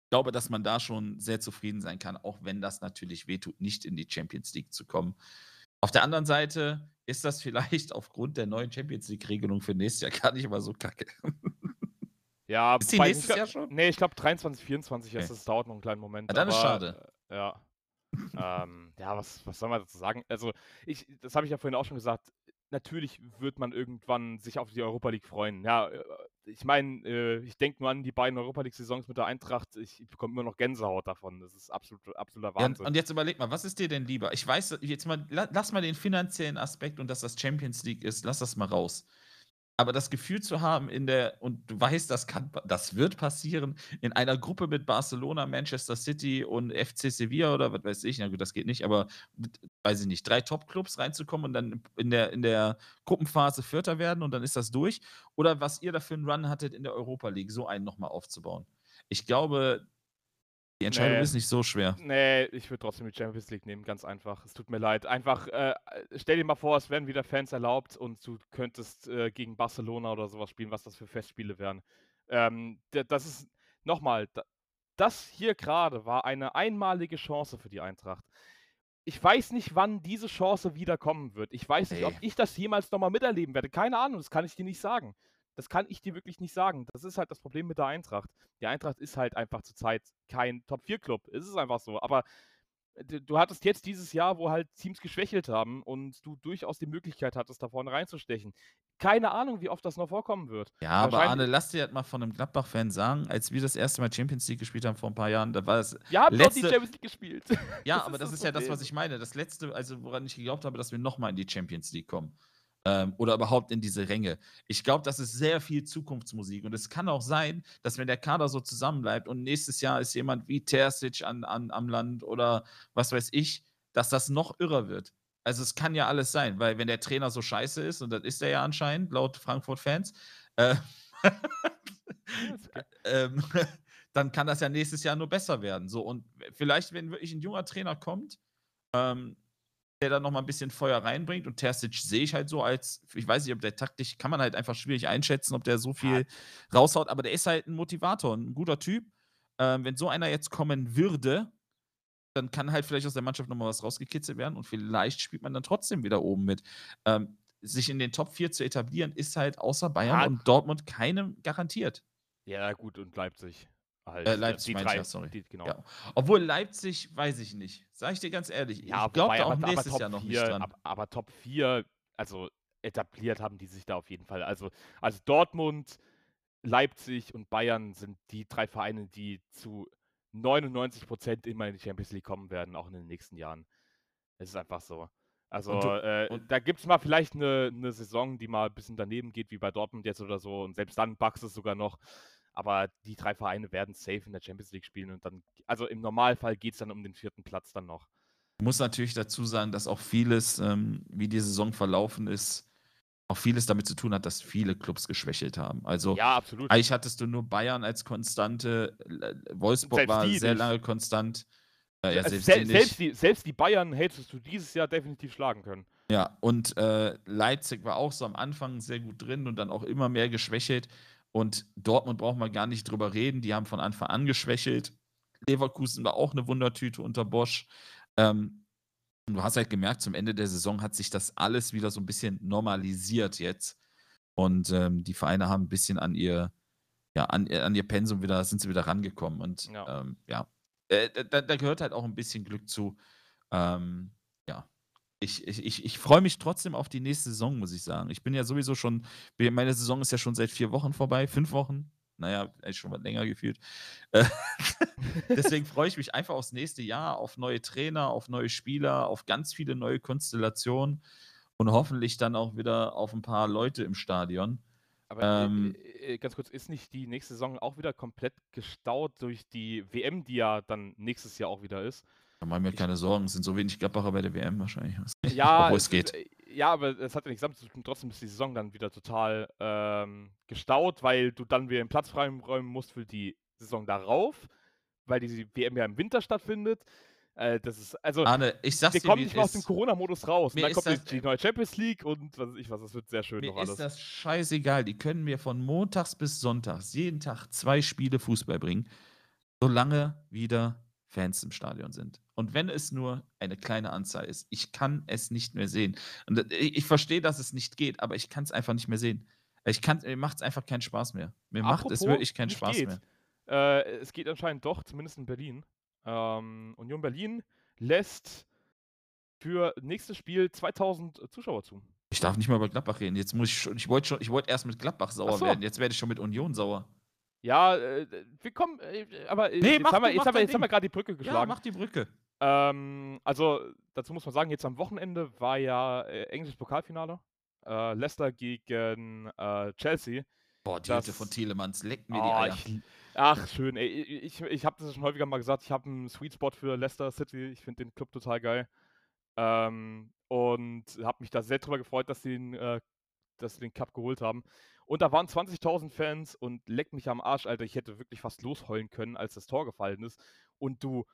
ich glaube, dass man da schon sehr zufrieden sein kann, auch wenn das natürlich wehtut, nicht in die Champions League zu kommen. Auf der anderen Seite ist das vielleicht aufgrund der neuen Champions League-Regelung für nächstes Jahr gar nicht mal so kacke. Ja, Ist die nächstes ich Jahr schon? Nee, ich glaube 23, 24 Okay. ist es. dauert noch einen kleinen Moment. Ah, dann ist aber, schade. Äh, ja. ähm, ja, was, was soll man dazu sagen? Also, ich, das habe ich ja vorhin auch schon gesagt. Natürlich wird man irgendwann sich auf die Europa League freuen. Ja, äh, ich meine, äh, ich denke nur an die beiden Europa League-Saisons mit der Eintracht. Ich, ich bekomme immer noch Gänsehaut davon. Das ist absolut, absoluter Ja, und- Wahnsinn. und jetzt überleg mal, was ist dir denn lieber? Ich weiß, jetzt mal, la- lass mal den finanziellen Aspekt und dass das Champions League ist, lass das mal raus. Aber das Gefühl zu haben in der, und du weißt, das kann, das wird passieren, in einer Gruppe mit Barcelona, Manchester City und FC Sevilla oder was weiß ich, na gut, das geht nicht, aber weiß ich nicht, drei Top-Clubs reinzukommen und dann in der, in der Gruppenphase Vierter werden und dann ist das durch. Oder was ihr dafür einen Run hattet in der Europa League, so einen nochmal aufzubauen. Ich glaube, die Entscheidung Nee. ist nicht so schwer. Nee, ich würde trotzdem die Champions League nehmen, ganz einfach. Es tut mir leid. Einfach, äh, stell dir mal vor, es wären wieder Fans erlaubt und du könntest äh, gegen Barcelona oder sowas spielen, was das für Festspiele wären. Ähm, das ist, nochmal, da, das hier gerade war eine einmalige Chance für die Eintracht. Ich weiß nicht, wann diese Chance wieder kommen wird. Ich weiß nicht, ob Ey. ich das jemals nochmal miterleben werde. Keine Ahnung, das kann ich dir nicht sagen. Das kann ich dir wirklich nicht sagen. Das ist halt das Problem mit der Eintracht. Die Eintracht ist halt einfach zurzeit kein Top-4-Club. Es ist einfach so. Aber d- du hattest jetzt dieses Jahr, wo halt Teams geschwächelt haben und du durchaus die Möglichkeit hattest, da vorne reinzustechen. Keine Ahnung, wie oft das noch vorkommen wird. Ja, aber Arne, lass dir das mal von einem Gladbach-Fan sagen, als wir das erste Mal Champions League gespielt haben vor ein paar Jahren, da war es. Wir haben doch die Letzte- Champions League gespielt. Ja, Das aber ist das das ist ja das, was ich meine. Das letzte, also woran ich geglaubt habe, dass wir nochmal in die Champions League kommen. Ähm, oder überhaupt in diese Ränge. Ich glaube, das ist sehr viel Zukunftsmusik. Und es kann auch sein, dass wenn der Kader so zusammenbleibt und nächstes Jahr ist jemand wie Terzic an, an, am Land oder was weiß ich, dass das noch irrer wird. Also es kann ja alles sein, weil wenn der Trainer so scheiße ist, und das ist er ja anscheinend, laut Frankfurt-Fans, äh, ähm, dann kann das ja nächstes Jahr nur besser werden. So, und vielleicht, wenn wirklich ein junger Trainer kommt, ähm, der dann noch mal ein bisschen Feuer reinbringt und Terzic sehe ich halt so als, ich weiß nicht, ob der taktisch, kann man halt einfach schwierig einschätzen, ob der so viel raushaut, aber der ist halt ein Motivator, ein guter Typ. Ähm, wenn so einer jetzt kommen würde, dann kann halt vielleicht aus der Mannschaft nochmal was rausgekitzelt werden und vielleicht spielt man dann trotzdem wieder oben mit. Ähm, sich in den Top 4 zu etablieren, ist halt außer Bayern Ja. und Dortmund keinem garantiert. ja, gut, und Leipzig. Halt, Äh, äh, Leipzig die drei, ja, sorry. Die, genau. Ja. Obwohl Leipzig, weiß ich nicht. Sag ich dir ganz ehrlich. Ja, ich glaube da auch aber, aber nächstes Top Jahr noch 4, nicht dran. ab- Aber, Top 4, also etabliert haben die sich da auf jeden Fall. Also, also Dortmund, Leipzig und Bayern sind die drei Vereine, die zu 99 Prozent immer in die Champions League kommen werden, auch in den nächsten Jahren. Es ist einfach so. Also Und du- äh, und- da gibt es mal vielleicht eine, eine Saison, die mal ein bisschen daneben geht, wie bei Dortmund jetzt oder so. Und selbst dann Bucks es sogar noch. Aber die drei Vereine werden safe in der Champions League spielen. Und dann, also im Normalfall geht es dann um den vierten Platz dann noch. Muss natürlich dazu sagen, dass auch vieles, ähm, wie die Saison verlaufen ist, auch vieles damit zu tun hat, dass viele Clubs geschwächelt haben. Also Ja, absolut. eigentlich hattest du nur Bayern als Konstante, Wolfsburg Selbst war sehr nicht. lange konstant. Äh, ja, selbst sel die selbst, die, selbst die Bayern hättest du dieses Jahr definitiv schlagen können. Ja, und äh, Leipzig war auch so am Anfang sehr gut drin und dann auch immer mehr geschwächelt. Und Dortmund braucht man gar nicht drüber reden, die haben von Anfang an geschwächelt. Leverkusen war auch eine Wundertüte unter Bosch. Ähm, und du hast halt gemerkt, zum Ende der Saison hat sich das alles wieder so ein bisschen normalisiert jetzt. Und ähm, die Vereine haben ein bisschen an ihr, ja, an, an ihr Pensum wieder, sind sie wieder rangekommen. Und Ja. ähm, ja, äh, da, da gehört halt auch ein bisschen Glück zu. Ähm, ich, ich, ich, freue mich trotzdem auf die nächste Saison, muss ich sagen. Ich bin ja sowieso schon, meine Saison ist ja schon seit vier Wochen vorbei, fünf Wochen. Naja, eigentlich schon mal länger gefühlt. Äh, Deswegen freue ich mich einfach aufs nächste Jahr, auf neue Trainer, auf neue Spieler, auf ganz viele neue Konstellationen und hoffentlich dann auch wieder auf ein paar Leute im Stadion. Aber Ähm, äh, äh, ganz kurz, ist nicht die nächste Saison auch wieder komplett gestaut durch die WM, die ja dann nächstes Jahr auch wieder ist? Da machen wir keine Sorgen, es sind so wenig Gladbacher bei der WM wahrscheinlich. Ja, es geht. äh, Ja, aber es hat ja nichts damit zu tun. Trotzdem ist die Saison dann wieder total ähm, gestaut, weil du dann wieder den Platz freiräumen musst für die Saison darauf, weil die WM ja im Winter stattfindet. Äh, das ist, also, Arne, ich sag's wir dir, kommen nicht mehr aus dem. Corona-Modus raus. Mir dann kommt das- die neue Champions League und was weiß ich was, das wird sehr schön Mir noch alles. ist das scheißegal. Die können mir von montags bis sonntags jeden Tag zwei Spiele Fußball bringen, solange wieder Fans im Stadion sind. Und wenn es nur eine kleine Anzahl ist, ich kann es nicht mehr sehen. Und äh, ich, verstehe, dass es nicht geht, aber ich kann es einfach nicht mehr sehen. Ich kann, mir macht es einfach keinen Spaß mehr. Mir macht es Apropos wirklich keinen Spaß geht. mehr. Äh, es geht anscheinend doch, zumindest in Berlin. Ähm, Union Berlin lässt für nächstes Spiel 2000 Zuschauer zu. Ich darf nicht mal über Gladbach reden. Jetzt muss ich schon, ich wollte schon, ich wollte erst mit Gladbach sauer so. werden. Jetzt werde ich schon mit Union sauer. Ja, äh, wir kommen, äh, aber äh, Nee, jetzt, mach haben wir, jetzt, haben wir, jetzt haben wir gerade die Brücke Ja, geschlagen. mach die Brücke. ähm, also, dazu muss man sagen, jetzt am Wochenende war ja äh, englisches Pokalfinale. Äh, Leicester gegen äh, Chelsea. Boah, die Das- Hütte von Telemanns, leckt mir die Oh, Eier. ich, ach, schön. Ey, ich ich habe das schon häufiger mal gesagt. Ich habe einen Sweet Spot für Leicester City. Ich finde den Club total geil. Ähm, und habe mich da sehr drüber gefreut, dass sie den, äh, dass sie den Cup geholt haben. Und da waren 20.000 Fans und leck mich am Arsch, Alter. Ich hätte wirklich fast losheulen können, als das Tor gefallen ist. Und du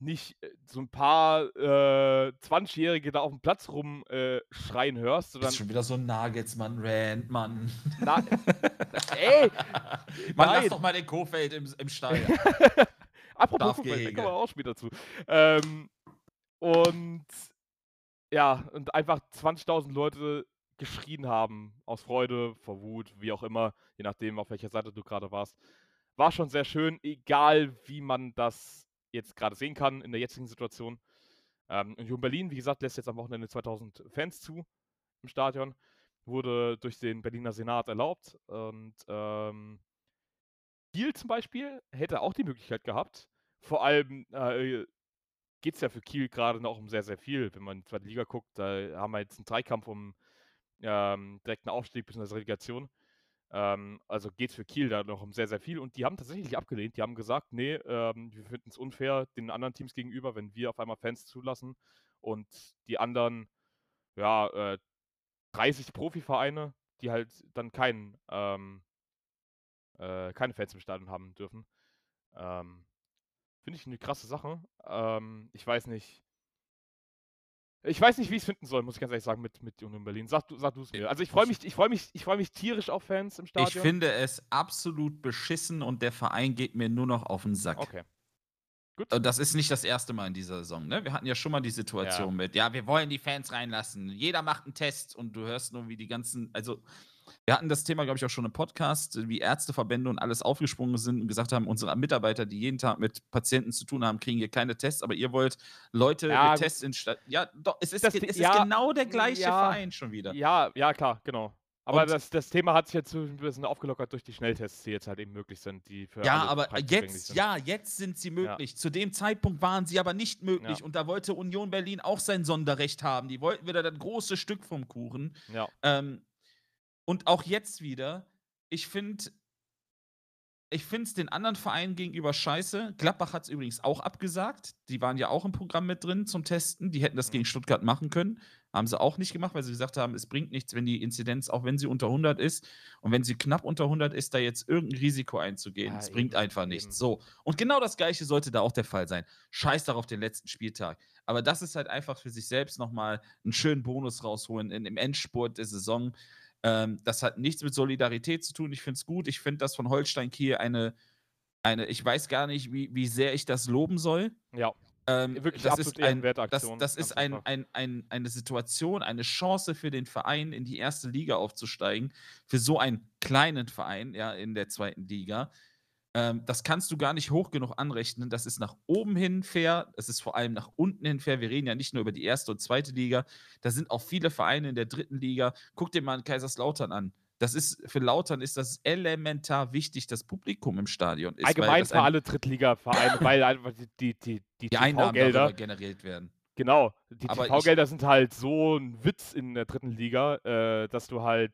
nicht äh, so ein paar äh, 20-Jährige da auf dem Platz rumschreien äh, schreien hörst, Das sondern ist schon wieder so ein Nagelsmann, Rand, Mann. Na, ey, Mann, lass doch mal den Kofeld im, im Stadion. Apropos Fußball, da kommen wir auch später zu. Ähm, und ja, und einfach 20.000 Leute geschrien haben, aus Freude, vor Wut, wie auch immer, je nachdem, auf welcher Seite du gerade warst. War schon sehr schön, egal wie man das jetzt gerade sehen kann in der jetzigen Situation. Ähm, Union Berlin, wie gesagt, lässt jetzt am Wochenende 2000 Fans zu im Stadion. Wurde durch den Berliner Senat erlaubt. Und ähm, Kiel zum Beispiel hätte auch die Möglichkeit gehabt. Vor allem äh, geht es ja für Kiel gerade noch um sehr, sehr viel. Wenn man in die zweite Liga guckt, da haben wir jetzt einen Dreikampf um ähm, direkten Aufstieg bzw. Relegation. Ähm, also geht es für Kiel da noch um sehr, sehr viel. Und die haben tatsächlich abgelehnt. Die haben gesagt, nee, ähm, wir finden es unfair den anderen Teams gegenüber, wenn wir auf einmal Fans zulassen und die anderen, ja, äh, 30 Profivereine, die halt dann keinen, ähm, äh, keine Fans im Stadion haben dürfen. Ähm, Finde ich eine krasse Sache. Ähm, ich weiß nicht. Ich weiß nicht, wie ich es finden soll, muss ich ganz ehrlich sagen, mit, mit Union Berlin. Sag du sag es mir. Also ich freue mich, ich freue mich, ich freue mich tierisch auf Fans im Stadion. Ich finde es absolut beschissen und der Verein geht mir nur noch auf den Sack. Okay. Gut. Und Das ist nicht das erste Mal in dieser Saison. Ne? Wir hatten ja schon mal die Situation Ja. mit, ja, wir wollen die Fans reinlassen. Jeder macht einen Test und du hörst nur, wie die ganzen, also wir hatten das Thema, glaube ich, auch schon im Podcast, wie Ärzteverbände und alles aufgesprungen sind und gesagt haben, unsere Mitarbeiter, die jeden Tag mit Patienten zu tun haben, kriegen hier keine Tests, aber ihr wollt Leute Ja, mit. Tests in Stadt. Ja, doch, es ist, Das es ist ja, genau der gleiche ja, Verein schon wieder. Ja, ja, klar, genau. Aber Und- das, das Thema hat sich jetzt ein bisschen aufgelockert durch die Schnelltests, die jetzt halt eben möglich sind, die für Ja, aber jetzt, sind. ja, jetzt sind sie möglich. Zu dem Zeitpunkt waren sie aber nicht möglich. Ja. Und da wollte Union Berlin auch sein Sonderrecht haben. Die wollten wieder das große Stück vom Kuchen. Ja. Ähm, und auch jetzt wieder, ich finde ich finde es den anderen Vereinen gegenüber scheiße. Gladbach hat es übrigens auch abgesagt. Die waren ja auch im Programm mit drin zum Testen. Die hätten das Mhm. gegen Stuttgart machen können. Haben sie auch nicht gemacht, weil sie gesagt haben, es bringt nichts, wenn die Inzidenz, auch wenn sie unter 100 ist und wenn sie knapp unter 100 ist, da jetzt irgendein Risiko einzugehen. Ja, es bringt eben, einfach eben. nichts. So. Und genau das Gleiche sollte da auch der Fall sein. Scheiß darauf den letzten Spieltag. Aber das ist halt einfach für sich selbst nochmal einen schönen Bonus rausholen in, im Endspurt der Saison. Ähm, das hat nichts mit Solidarität zu tun. Ich finde es gut. Ich finde das von Holstein Kiel eine, eine, ich weiß gar nicht, wie, wie sehr ich das loben soll. Ja, Ähm, wirklich das absolut ist, ein, das, das ist ein, ein, ein, eine Situation, eine Chance für den Verein, in die erste Liga aufzusteigen. Für so einen kleinen Verein, ja, in der zweiten Liga. Ähm, das kannst du gar nicht hoch genug anrechnen. Das ist nach oben hin fair. Es ist vor allem nach unten hin fair. Wir reden ja nicht nur über die erste und zweite Liga. Da sind auch viele Vereine in der dritten Liga. Guck dir mal einen Kaiserslautern an. Das ist für Lautern ist das elementar wichtig, dass Publikum im Stadion ist. Allgemein das für alle Drittliga-Vereine, weil einfach die, die, die, die, die Einnahmen generiert werden. genau, die TV-Gelder sind halt so ein Witz in der dritten Liga, äh, dass du halt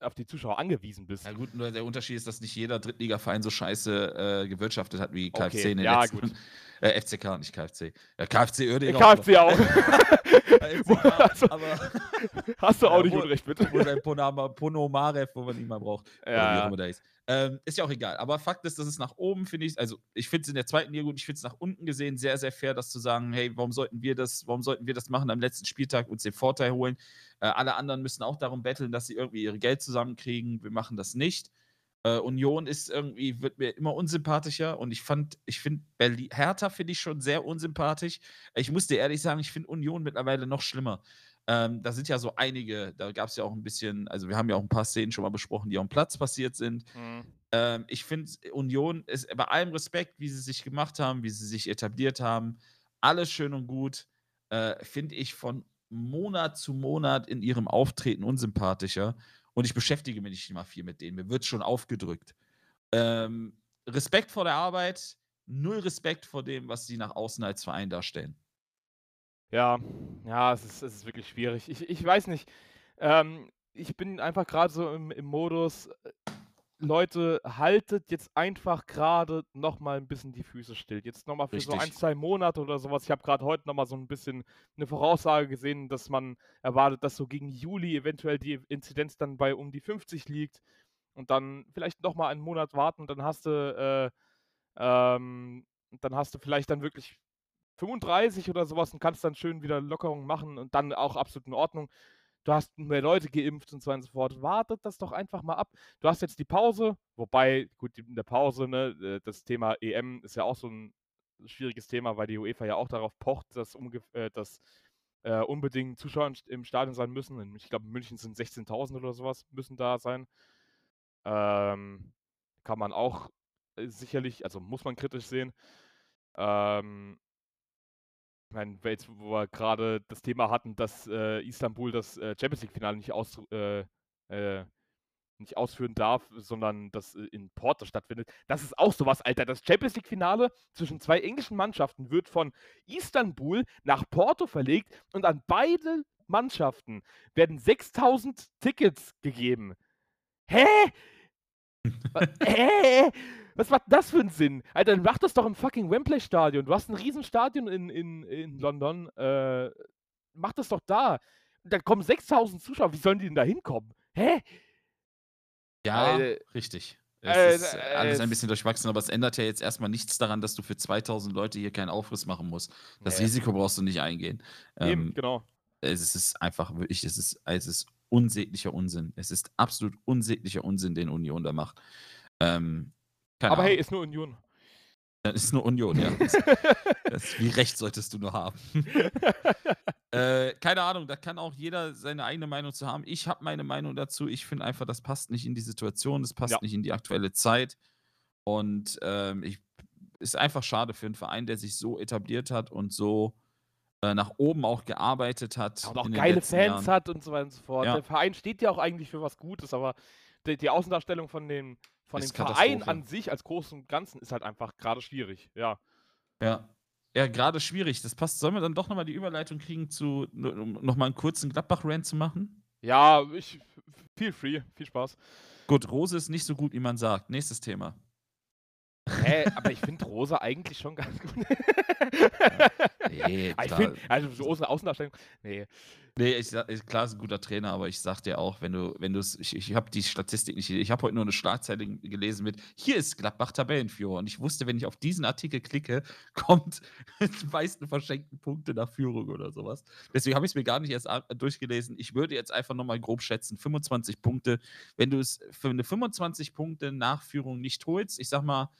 auf die Zuschauer angewiesen bist. Ja gut, nur der Unterschied ist, dass nicht jeder Drittligaverein so scheiße äh, gewirtschaftet hat wie KFC Okay, in den ja, letzten. gut. Äh, FCK, nicht KFC. Ja, KFC Uerdingen. KFC auch. FCK, Also- aber Hast du auch nicht unrecht mit. Ponama, Ponomarev, wo man ihn mal braucht. Oder wie auch Ja, immer der ist. Ähm, ist ja auch egal. Aber Fakt ist, dass es nach oben, finde ich, also ich finde es in der zweiten Liga gut, ich finde es nach unten gesehen sehr, sehr fair, das zu sagen, hey, warum sollten wir das, warum sollten wir das machen am letzten Spieltag, uns den Vorteil holen? Äh, alle anderen müssen auch darum betteln, dass sie irgendwie ihr Geld zusammenkriegen. Wir machen das nicht. Äh, Union ist irgendwie, wird mir immer unsympathischer und ich fand, ich finde Berlin, Hertha finde ich schon sehr unsympathisch. Ich muss dir ehrlich sagen, ich finde Union mittlerweile noch schlimmer. Ähm, da sind ja so einige, da gab es ja auch ein bisschen, also wir haben ja auch ein paar Szenen schon mal besprochen, die auf dem Platz passiert sind. Mhm. Ähm, ich finde, Union ist bei allem Respekt, wie sie sich gemacht haben, wie sie sich etabliert haben, alles schön und gut, äh, finde ich von Monat zu Monat in ihrem Auftreten unsympathischer. Und ich beschäftige mich nicht immer viel mit denen. Mir wird schon aufgedrückt. Ähm, Respekt vor der Arbeit, null Respekt vor dem, was sie nach außen als Verein darstellen. Ja, ja, es ist, es ist wirklich schwierig. Ich, ich weiß nicht. Ähm, ich bin einfach gerade so im, im Modus, äh, Leute, haltet jetzt einfach gerade noch mal ein bisschen die Füße still. Jetzt noch mal für so ein, Richtig. zwei Monate oder sowas. Ich habe gerade heute noch mal so ein bisschen eine Voraussage gesehen, dass man erwartet, dass so gegen Juli eventuell die Inzidenz dann bei um die 50 liegt und dann vielleicht noch mal einen Monat warten und dann hast du, äh, ähm, dann hast du vielleicht dann wirklich 35 oder sowas und kannst dann schön wieder Lockerungen machen und dann auch absolut in Ordnung. Du hast mehr Leute geimpft und so weiter und so fort. Wartet das doch einfach mal ab. Du hast jetzt die Pause, wobei, gut, in der Pause, ne, äh, das Thema EM ist ja auch so ein schwieriges Thema, weil die UEFA ja auch darauf pocht, dass, äh, dass äh, unbedingt Zuschauer im St- im Stadion sein müssen. Ich glaube, in München sind 16.000 oder sowas, müssen da sein. Ähm, kann man auch äh, sicherlich, also muss man kritisch sehen. Ähm, meine, jetzt, wo wir gerade das Thema hatten, dass äh, Istanbul das äh, Champions League-Finale nicht, aus, äh, äh, nicht ausführen darf, sondern das äh, in Porto stattfindet. Das ist auch sowas, Alter. Das Champions League-Finale zwischen zwei englischen Mannschaften wird von Istanbul nach Porto verlegt und an beide Mannschaften werden 6000 Tickets gegeben. Hä? Hä? Was macht das für einen Sinn? Alter, dann mach das doch im fucking Wembley-Stadion. Du hast ein Riesenstadion in, in, in London. Äh, mach das doch da. Dann kommen 6000 Zuschauer. Wie sollen die denn da hinkommen? Hä? Ja, Äh, richtig. äh, Es ist äh, alles ein bisschen durchwachsen, aber es ändert ja jetzt erstmal nichts daran, dass du für 2000 Leute hier keinen Aufriss machen musst. Das Nee. Risiko brauchst du nicht eingehen. Eben, Ähm, genau. es ist einfach wirklich, es ist, es ist unsäglicher Unsinn. Es ist absolut unsäglicher Unsinn, den Union da macht. Ähm, keine Aber hey, Ahnung. ist nur Union. Das ist nur Union, ja. Das, das, wie recht solltest du nur haben? äh, keine Ahnung, da kann auch jeder seine eigene Meinung zu haben. Ich habe meine Meinung dazu. Ich finde einfach, das passt nicht in die Situation, das passt Ja. nicht in die aktuelle Zeit. Und ähm, ich, ist einfach schade für einen Verein, der sich so etabliert hat und so äh, nach oben auch gearbeitet hat. Ja, und auch den geile Fans Jahren. hat und so weiter und so fort. Ja. Der Verein steht ja auch eigentlich für was Gutes, aber die, die Außendarstellung von dem, von Ist dem Verein an sich als Großen und Ganzen ist halt einfach gerade schwierig. Ja. Ja. Ja, gerade schwierig. Das passt. Sollen wir dann doch nochmal die Überleitung kriegen, zu um nochmal einen kurzen Gladbach-Rant zu machen? Ja, ich. Feel free, viel Spaß. Gut, Rose ist nicht so gut, wie man sagt. Nächstes Thema. Hä, aber ich finde Rosa eigentlich schon ganz gut. Nee, Ah, ich find, also so Außen Außendarstellung, nee. Nee, ich, klar ist ein guter Trainer, aber ich sag dir auch, wenn du, wenn du es, ich, ich habe die Statistik nicht, ich habe heute nur eine Schlagzeile gelesen mit, hier ist Gladbach Tabellenführer und ich wusste, wenn ich auf diesen Artikel klicke, kommt die meisten verschenkten Punkte nach Führung oder sowas. Deswegen habe ich es mir gar nicht erst durchgelesen. Ich würde jetzt einfach nochmal grob schätzen, 25 Punkte. Wenn du es für eine 25 Punkte Nachführung nicht holst, ich sag mal,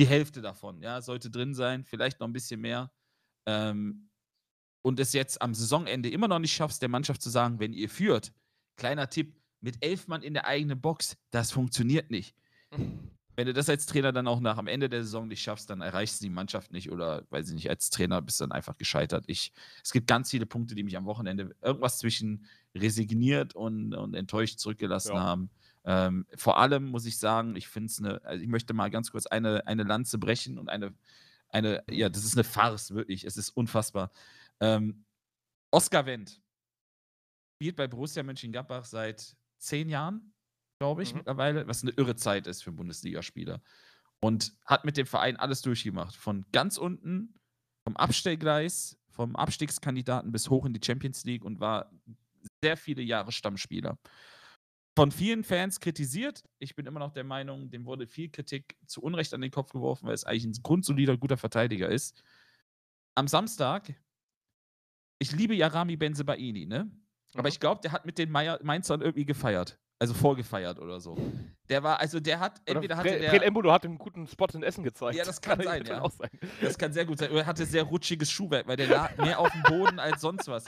die Hälfte davon, ja, sollte drin sein, vielleicht noch ein bisschen mehr. Ähm, und es jetzt am Saisonende immer noch nicht schaffst, der Mannschaft zu sagen, wenn ihr führt, kleiner Tipp, mit elf Mann in der eigenen Box, das funktioniert nicht. Wenn du das als Trainer dann auch nach am Ende der Saison nicht schaffst, dann erreichst du die Mannschaft nicht oder, weiß ich nicht, als Trainer bist du dann einfach gescheitert. Ich, es gibt ganz viele Punkte, die mich am Wochenende irgendwas zwischen resigniert und, und enttäuscht zurückgelassen ja. haben. Ähm, vor allem muss ich sagen, ich finde es eine, also ich möchte mal ganz kurz eine, eine Lanze brechen und eine, eine, ja, das ist eine Farce, wirklich. Es ist unfassbar. Ähm, Oscar Wendt spielt bei Borussia Mönchengladbach seit zehn Jahren, glaube ich, mhm. mittlerweile, was eine irre Zeit ist für einen Bundesligaspieler. Und hat mit dem Verein alles durchgemacht. Von ganz unten, vom Abstellgleis, vom Abstiegskandidaten bis hoch in die Champions League und war sehr viele Jahre Stammspieler. Von vielen Fans kritisiert. Ich bin immer noch der Meinung, dem wurde viel Kritik zu Unrecht an den Kopf geworfen, weil es eigentlich ein grundsolider, guter Verteidiger ist. Am Samstag ich liebe Yarami Benzebaini, ne? Aber mhm. ich glaube, der hat mit den Mainzern irgendwie gefeiert. Also vorgefeiert oder so. Der war, also der hat, entweder hatte der. Fred Embudo hat einen guten Spot in Essen gezeigt. Ja, das kann, kann sein, ja. Sein. Das kann sehr gut sein. Oder er hatte sehr rutschiges Schuhwerk, weil der lag mehr auf dem Boden als sonst was.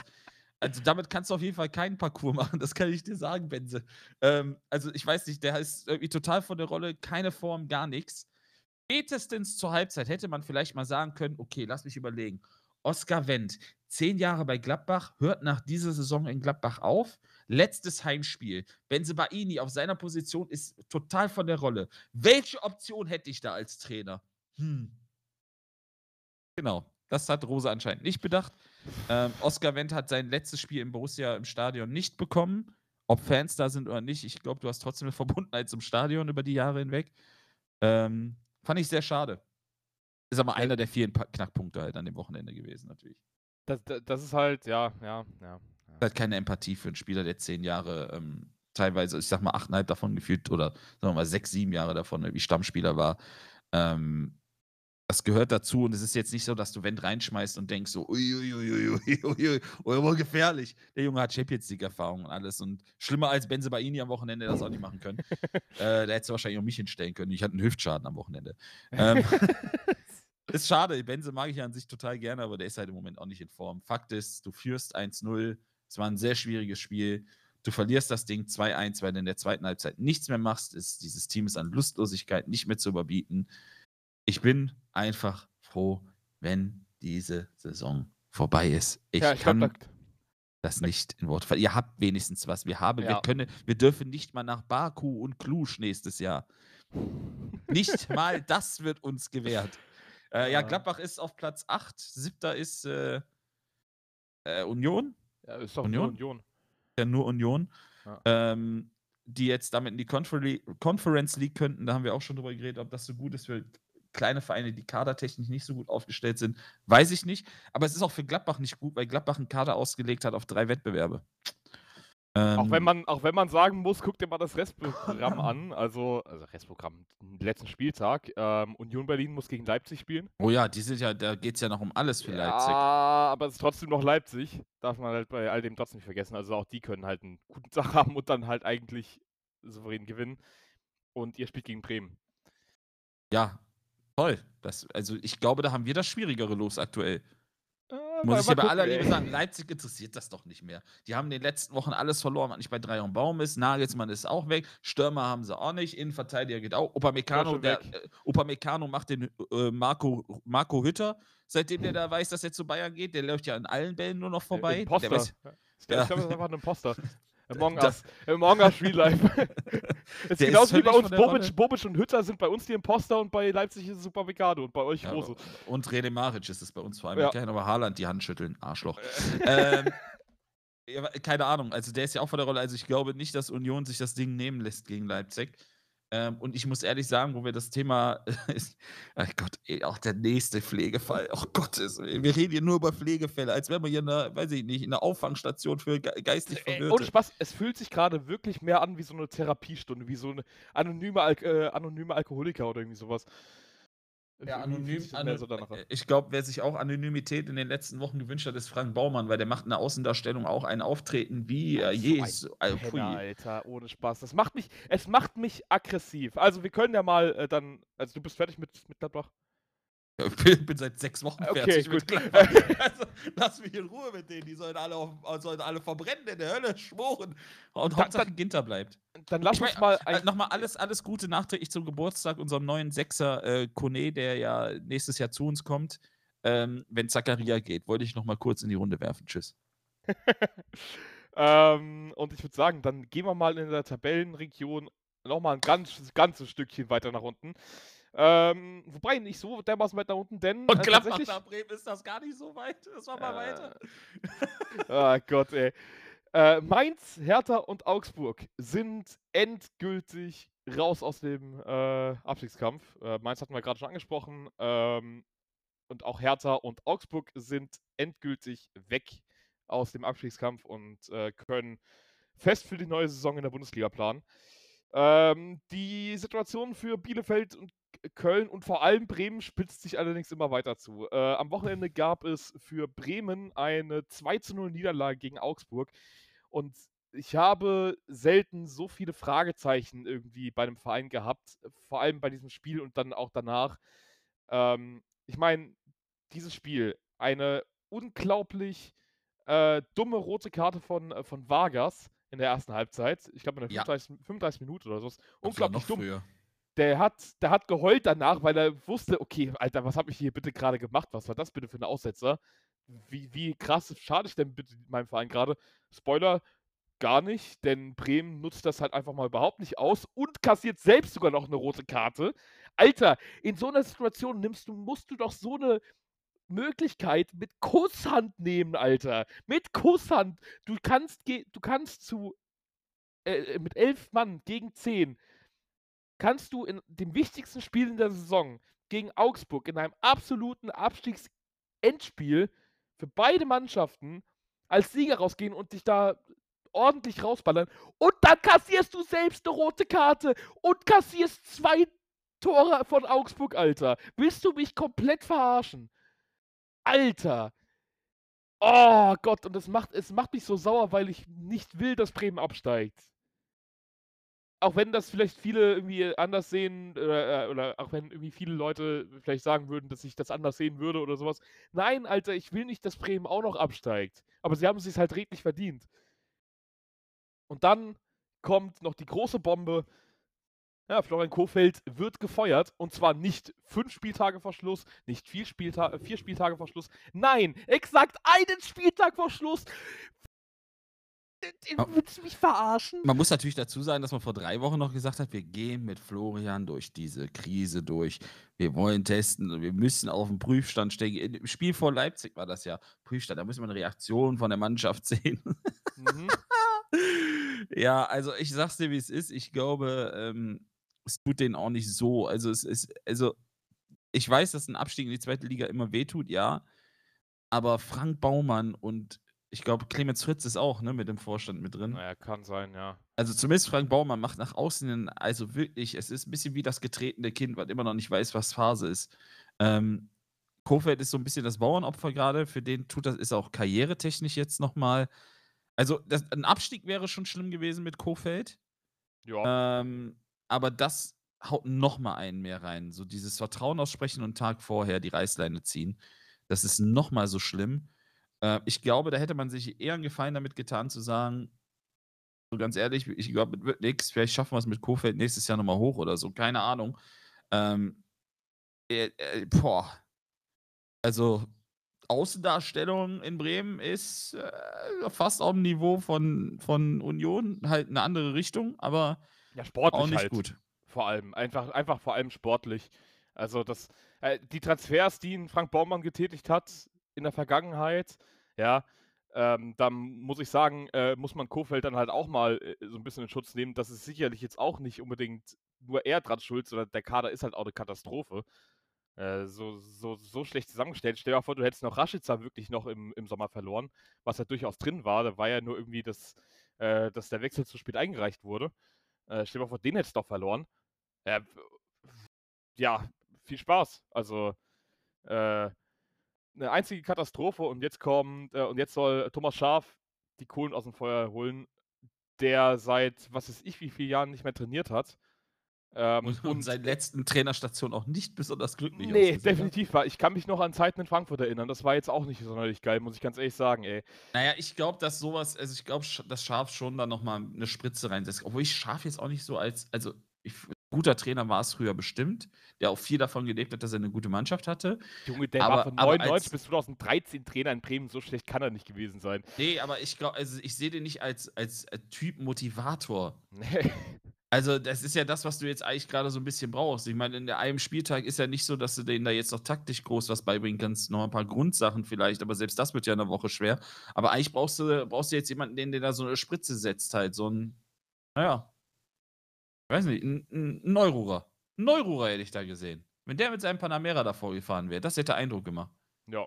Also damit kannst du auf jeden Fall keinen Parcours machen, das kann ich dir sagen, Benze. Ähm, also ich weiß nicht, der ist irgendwie total von der Rolle, keine Form, gar nichts. Spätestens zur Halbzeit hätte man vielleicht mal sagen können, okay, lass mich überlegen. Oskar Wendt, zehn Jahre bei Gladbach, hört nach dieser Saison in Gladbach auf. Letztes Heimspiel. Benzebaini auf seiner Position ist total von der Rolle. Welche Option hätte ich da als Trainer? Hm. Genau, das hat Rose anscheinend nicht bedacht. Ähm, Oskar Wendt hat sein letztes Spiel im Borussia im Stadion nicht bekommen. Ob Fans da sind oder nicht, ich glaube, du hast trotzdem eine Verbundenheit zum Stadion über die Jahre hinweg. Ähm, fand ich sehr schade. Ist aber einer der vielen Knackpunkte halt an dem Wochenende gewesen, natürlich. Das, das, das ist halt, ja, ja, ja. Halt keine Empathie für einen Spieler, der zehn Jahre, ähm, teilweise, ich sag mal, achteinhalb davon gefühlt oder sagen wir mal sechs, sieben Jahre davon irgendwie Stammspieler war. Ähm, das gehört dazu und es ist jetzt nicht so, dass du Wendt reinschmeißt und denkst so, uiuiuiui, oh, gefährlich. Der Junge hat Champions League-Erfahrung und alles und schlimmer als Benze Baini am Wochenende das auch nicht machen können. äh, da hättest du wahrscheinlich auch mich hinstellen können. Ich hatte einen Hüftschaden am Wochenende. Ähm, ist schade, Benze mag ich ja an sich total gerne, aber der ist halt im Moment auch nicht in Form. Fakt ist, du führst 1-0, es war ein sehr schwieriges Spiel. Du verlierst das Ding 2-1, weil du in der zweiten Halbzeit nichts mehr machst. Ist, dieses Team ist an Lustlosigkeit nicht mehr zu überbieten. Ich bin einfach froh, wenn diese Saison vorbei ist. Ich, ja, ich kann glaub, das nicht in Worte fassen. Ihr habt wenigstens was. Wir haben, ja. wir können, wir dürfen nicht mal nach Baku und Cluj nächstes Jahr. nicht mal das wird uns gewährt. Äh, ja, Gladbach ist auf Platz 8. Siebter ist äh, äh, Union. Ja, ist doch Union. Union. Ja, nur Union. Ja. Ähm, die jetzt damit in die Confer Conference League könnten. Da haben wir auch schon drüber geredet, ob das so gut ist für kleine Vereine, die kadertechnisch nicht so gut aufgestellt sind. Weiß ich nicht. Aber es ist auch für Gladbach nicht gut, weil Gladbach einen Kader ausgelegt hat auf drei Wettbewerbe. Ähm, auch, wenn man, auch wenn man sagen muss, guck dir mal das Restprogramm an. Also, also Restprogramm, letzten Spieltag. Ähm, Union Berlin muss gegen Leipzig spielen. Oh ja, die sind ja, da geht es ja noch um alles für ja, Leipzig. Aber es ist trotzdem noch Leipzig. Darf man halt bei all dem trotzdem nicht vergessen. Also auch die können halt einen guten Tag haben und dann halt eigentlich souverän gewinnen. Und ihr spielt gegen Bremen. Ja, toll. Das, also ich glaube, da haben wir das schwierigere los aktuell. Muss ich ja bei aller Liebe sagen, Leipzig interessiert das doch nicht mehr. Die haben in den letzten Wochen alles verloren, was nicht bei Dreier und Baum ist. Nagelsmann ist auch weg. Stürmer haben sie auch nicht. Innenverteidiger geht auch. Upamecano, der, äh, Upamecano macht den äh, Marco, Marco Hütter, seitdem der da weiß, dass er zu Bayern geht. Der läuft ja an allen Bällen nur noch vorbei. Imposter. Der weiß, ich glaube, das ist einfach ein Imposter. Among Us. Among Us Real Life. ist genauso wie bei uns. Bobic, Bobic, und Hütter sind bei uns die Imposter und bei Leipzig ist es Super Mikado und bei euch ja, Rose. Und Rene Maric ist es bei uns vor allem. Ja. Ich kann aber Haaland die Hand schütteln. Arschloch. ähm, ja, keine Ahnung. Also der ist ja auch vor der Rolle. Also ich glaube nicht, dass Union sich das Ding nehmen lässt gegen Leipzig. Ähm, und ich muss ehrlich sagen, wo wir das Thema, ach Gott, ey, auch der nächste Pflegefall, oh Gottes, wir reden hier nur über Pflegefälle, als wären wir hier in einer, weiß ich nicht, in einer Auffangstation für geistig Ey, Verwirrte. ohne Spaß, es fühlt sich gerade wirklich mehr an wie so eine Therapiestunde, wie so eine anonyme, Al äh, anonyme Alkoholiker oder irgendwie sowas. Ja, Irgendwie fühlt anonym. Ano so an. äh, ich glaube, wer sich auch Anonymität in den letzten Wochen gewünscht hat, ist Frank Baumann, weil der macht in der Außendarstellung auch ein Auftreten wie äh, so je. ein so- äh, Alter, ohne Spaß. Das macht mich, es macht mich aggressiv. Also wir können ja mal äh, dann, also du bist fertig mit, mit Gladbach? Ich bin, seit sechs Wochen Okay, fertig gut. mit also, lass mich in Ruhe mit denen. Die sollen alle, auf, sollen alle verbrennen in der Hölle, schmoren. Und Da- Hauptsache Ginter bleibt. Dann lass uns mal äh, Nochmal alles, alles Gute nachträglich zum Geburtstag unserem neuen Sechser äh, Kone, der ja nächstes Jahr zu uns kommt. Ähm, wenn Zakaria geht, wollte ich nochmal kurz in die Runde werfen. Tschüss. ähm, und ich würde sagen, dann gehen wir mal in der Tabellenregion nochmal ein ganz, ganzes Stückchen weiter nach unten. Ähm, wobei nicht so dermaßen weit nach unten, denn Und äh, Gladbach nach Bremen ist das gar nicht so weit. Das war mal Äh, weiter. Ah Gott, ey. Äh, Mainz, Hertha und Augsburg sind endgültig raus aus dem äh, Abstiegskampf. Äh, Mainz hatten wir gerade schon angesprochen. Ähm, und auch Hertha und Augsburg sind endgültig weg aus dem Abstiegskampf und äh, können fest für die neue Saison in der Bundesliga planen. Ähm, die Situation für Bielefeld und Köln und vor allem Bremen spitzt sich allerdings immer weiter zu. Äh, am Wochenende gab es für Bremen eine 2 zu 0 Niederlage gegen Augsburg und ich habe selten so viele Fragezeichen irgendwie bei einem Verein gehabt, vor allem bei diesem Spiel und dann auch danach. Ähm, ich meine, dieses Spiel, eine unglaublich äh, dumme rote Karte von, äh, von Vargas in der ersten Halbzeit. Ich glaube in der Ja. 35, 35 Minuten oder sowas. Unglaublich dumm. früher. Der hat, der hat geheult danach, weil er wusste, okay, Alter, was habe ich hier bitte gerade gemacht? Was war das bitte für ein Aussetzer? Wie, wie krass schade ich denn bitte meinem Verein gerade? Spoiler, gar nicht, denn Bremen nutzt das halt einfach mal überhaupt nicht aus und kassiert selbst sogar noch eine rote Karte. Alter, in so einer Situation nimmst du, musst du doch so eine Möglichkeit mit Kusshand nehmen, Alter. Mit Kusshand. Du kannst, du kannst zu äh, mit elf Mann gegen zehn kannst du in dem wichtigsten Spiel in der Saison gegen Augsburg in einem absoluten Abstiegsendspiel für beide Mannschaften als Sieger rausgehen und dich da ordentlich rausballern. Und dann kassierst du selbst eine rote Karte und kassierst zwei Tore von Augsburg, Alter. Willst du mich komplett verarschen? Alter. Oh Gott, und das macht, es macht mich so sauer, weil ich nicht will, dass Bremen absteigt auch wenn das vielleicht viele irgendwie anders sehen, oder, äh, oder auch wenn irgendwie viele Leute vielleicht sagen würden, dass ich das anders sehen würde oder sowas. Nein, Alter, ich will nicht, dass Bremen auch noch absteigt. Aber sie haben es sich halt redlich verdient. Und dann kommt noch die große Bombe. Ja, Florian Kofeld wird gefeuert. Und zwar nicht fünf Spieltage vor Schluss, nicht vier, Spielta vier Spieltage vor Schluss. Nein, exakt einen Spieltag vor Schluss. Willst du mich verarschen? Man muss natürlich dazu sagen, dass man vor drei Wochen noch gesagt hat, wir gehen mit Florian durch diese Krise durch. Wir wollen testen, und wir müssen auf den Prüfstand stehen. Im Spiel vor Leipzig war das ja Prüfstand. Da müssen wir eine Reaktion von der Mannschaft sehen. Mhm. ja, also ich sag's dir, wie es ist. Ich glaube, ähm, es tut denen auch nicht so. Also es ist, also ich weiß, dass ein Abstieg in die zweite Liga immer wehtut, ja. Aber Frank Baumann und ich glaube, Clemens Fritz ist auch ne, mit dem Vorstand mit drin. Naja, kann sein, ja. Also zumindest Frank Baumann macht nach außen hin, also wirklich, es ist ein bisschen wie das getretene Kind, was immer noch nicht weiß, was Phase ist. Ähm, Kofeld ist so ein bisschen das Bauernopfer gerade, für den tut das, ist auch karrieretechnisch jetzt nochmal. Also das, ein Abstieg wäre schon schlimm gewesen mit Kofeld, Ja. ähm, aber das haut nochmal einen mehr rein. So dieses Vertrauen aussprechen und einen Tag vorher die Reißleine ziehen, das ist nochmal so schlimm. Äh, ich glaube, da hätte man sich eher einen Gefallen damit getan, zu sagen, so ganz ehrlich, ich glaube, wird nichts. Vielleicht schaffen wir es mit Kofeld nächstes Jahr nochmal hoch oder so. Keine Ahnung. Ähm, äh, äh, boah. Also, Außendarstellung in Bremen ist äh, fast auf dem Niveau von, von Union. Halt eine andere Richtung, aber Ja, sportlich auch nicht halt. gut. Vor allem. Einfach, einfach vor allem sportlich. Also das, äh, die Transfers, die Frank Baumann getätigt hat in der Vergangenheit, ja, ähm, da muss ich sagen, äh, muss man Kofeld dann halt auch mal äh, so ein bisschen in Schutz nehmen. Das ist sicherlich jetzt auch nicht unbedingt nur er dran schuld, sondern der Kader ist halt auch eine Katastrophe. Äh, so, so, so schlecht zusammengestellt. Stell dir mal vor, du hättest noch Rashica wirklich noch im, im Sommer verloren, was ja durchaus drin war. Da war ja nur irgendwie, das, äh, dass der Wechsel zu spät eingereicht wurde. Äh, stell dir mal vor, den hättest du doch verloren. ja, viel Spaß. Also, äh, eine einzige Katastrophe und jetzt kommt, äh, und jetzt soll Thomas Schaf die Kohlen aus dem Feuer holen, der seit, was weiß ich, wie vielen Jahren nicht mehr trainiert hat. Ähm, und, und seit letzten Trainerstation auch nicht besonders glücklich Nee, definitiv war. Ich kann mich noch an Zeiten in Frankfurt erinnern. Das war jetzt auch nicht sonderlich geil, muss ich ganz ehrlich sagen, ey. Naja, ich glaube, dass sowas, also ich glaube, dass Schaf schon da nochmal eine Spritze reinsetzt. Obwohl ich Schaf jetzt auch nicht so als, also ich, guter Trainer war es früher bestimmt, der auch viel davon gelebt hat, dass er eine gute Mannschaft hatte. Junge, der aber, war von 99 bis 2013 Trainer in Bremen, so schlecht kann er nicht gewesen sein. Nee, aber ich glaube, also ich sehe den nicht als, als äh, Typ Motivator. Nee. Also, das ist ja das, was du jetzt eigentlich gerade so ein bisschen brauchst. Ich meine, in einem Spieltag ist ja nicht so, dass du denen da jetzt noch taktisch groß was beibringen kannst. Noch ein paar Grundsachen vielleicht, aber selbst das wird ja eine Woche schwer. Aber eigentlich brauchst du, brauchst du jetzt jemanden, den der da so eine Spritze setzt, halt. So ein, naja, weiß nicht, ein, Neururer. Ein Neururer hätte ich da gesehen. Wenn der mit seinem Panamera davor gefahren wäre, das hätte Eindruck gemacht. Ja.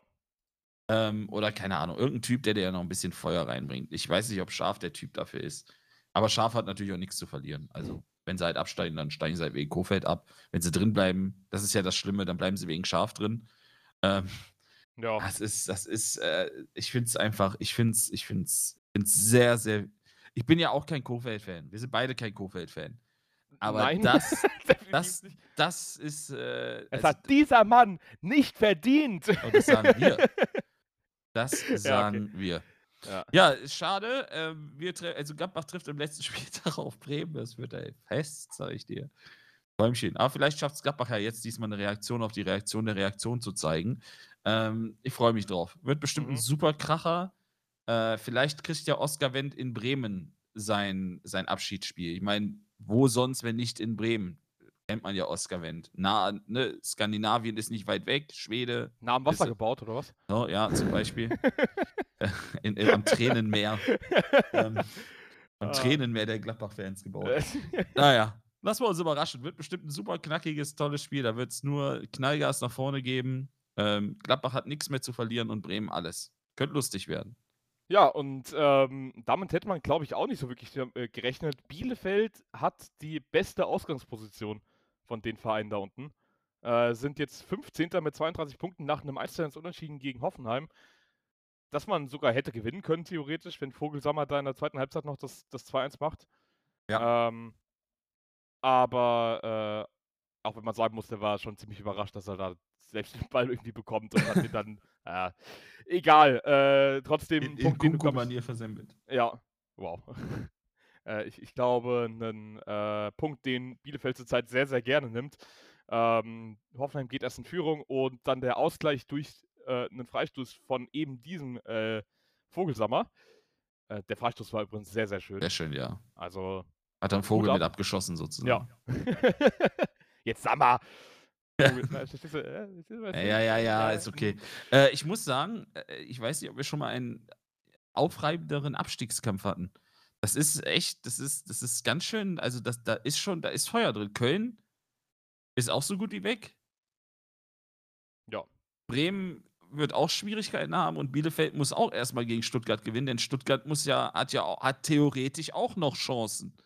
Ähm, oder keine Ahnung, irgendein Typ, der dir ja noch ein bisschen Feuer reinbringt. Ich weiß nicht, ob Schaf der Typ dafür ist. Aber Schaf hat natürlich auch nichts zu verlieren. Also, wenn sie halt absteigen, dann steigen sie halt wegen Kofeld ab. Wenn sie drin bleiben, das ist ja das Schlimme, dann bleiben sie wegen Schaf drin. Ähm, ja. Das ist, das ist, äh, ich finde es einfach, ich finde es, ich finde es sehr, sehr. Ich bin ja auch kein Kofeld-Fan. Wir sind beide kein Kofeld-Fan. Aber Nein, das, das, das ist. Äh, es hat dieser Mann nicht verdient. Und das sagen wir. Das sagen ja, okay. wir. Ja. ja, schade. Ähm, wir also Gladbach trifft im letzten Spieltag auf Bremen. Das wird ey, fest, sage ich dir. Träumchen. Aber vielleicht schafft es Gladbach ja jetzt diesmal eine Reaktion auf die Reaktion der Reaktion zu zeigen. Ähm, ich freue mich drauf. Wird bestimmt mhm. ein super Kracher. Äh, vielleicht kriegt ja Oscar Wendt in Bremen sein, sein Abschiedsspiel. Ich meine, wo sonst, wenn nicht in Bremen? Kennt man ja Oscar Wendt. Nah, ne, Skandinavien ist nicht weit weg, Schwede. Nah am Wasser ist, gebaut, oder was? Oh, ja, zum Beispiel. in, in, am Tränenmeer. ähm, am ah. Tränenmeer der Gladbach-Fans gebaut. naja, lassen wir uns überraschen. Wird bestimmt ein super knackiges, tolles Spiel. Da wird es nur Knallgas nach vorne geben. Ähm, Gladbach hat nichts mehr zu verlieren und Bremen alles. Könnte lustig werden. Ja, und ähm, damit hätte man, glaube ich, auch nicht so wirklich äh, gerechnet. Bielefeld hat die beste Ausgangsposition von den Vereinen da unten. Äh, sind jetzt 15. mit 32 Punkten nach einem 1 Unentschieden gegen Hoffenheim. Dass man sogar hätte gewinnen können, theoretisch, wenn Vogelsammer da in der zweiten Halbzeit noch das, das 2-1 macht. Ja. Ähm, aber äh, auch wenn man sagen muss, der war schon ziemlich überrascht, dass er da selbst den Ball irgendwie bekommt und hat ihn dann, äh, egal, äh, trotzdem. In, in Kunku-Manier versemmelt. Ja, wow. äh, ich, ich, glaube, einen äh, Punkt, den Bielefeld zurzeit sehr, sehr gerne nimmt. Ähm, Hoffenheim geht erst in Führung und dann der Ausgleich durch äh, einen Freistoß von eben diesem äh, Vogelsammer. der Freistoß war übrigens sehr, sehr schön. Sehr schön, ja. Also. Hat dann Vogel mit abgeschossen, sozusagen. Ja. Jetzt sag mal. Ja, ja, ja, ist okay. Äh, ich muss sagen, äh, ich weiß nicht, ob wir schon mal einen aufreibenderen Abstiegskampf hatten. Das ist echt, das ist, das ist ganz schön, also das, da ist schon, da ist Feuer drin. Köln ist auch so gut wie weg. Ja. Bremen wird auch Schwierigkeiten haben und Bielefeld muss auch erstmal gegen Stuttgart gewinnen, denn Stuttgart muss ja, hat ja hat theoretisch auch noch Chancen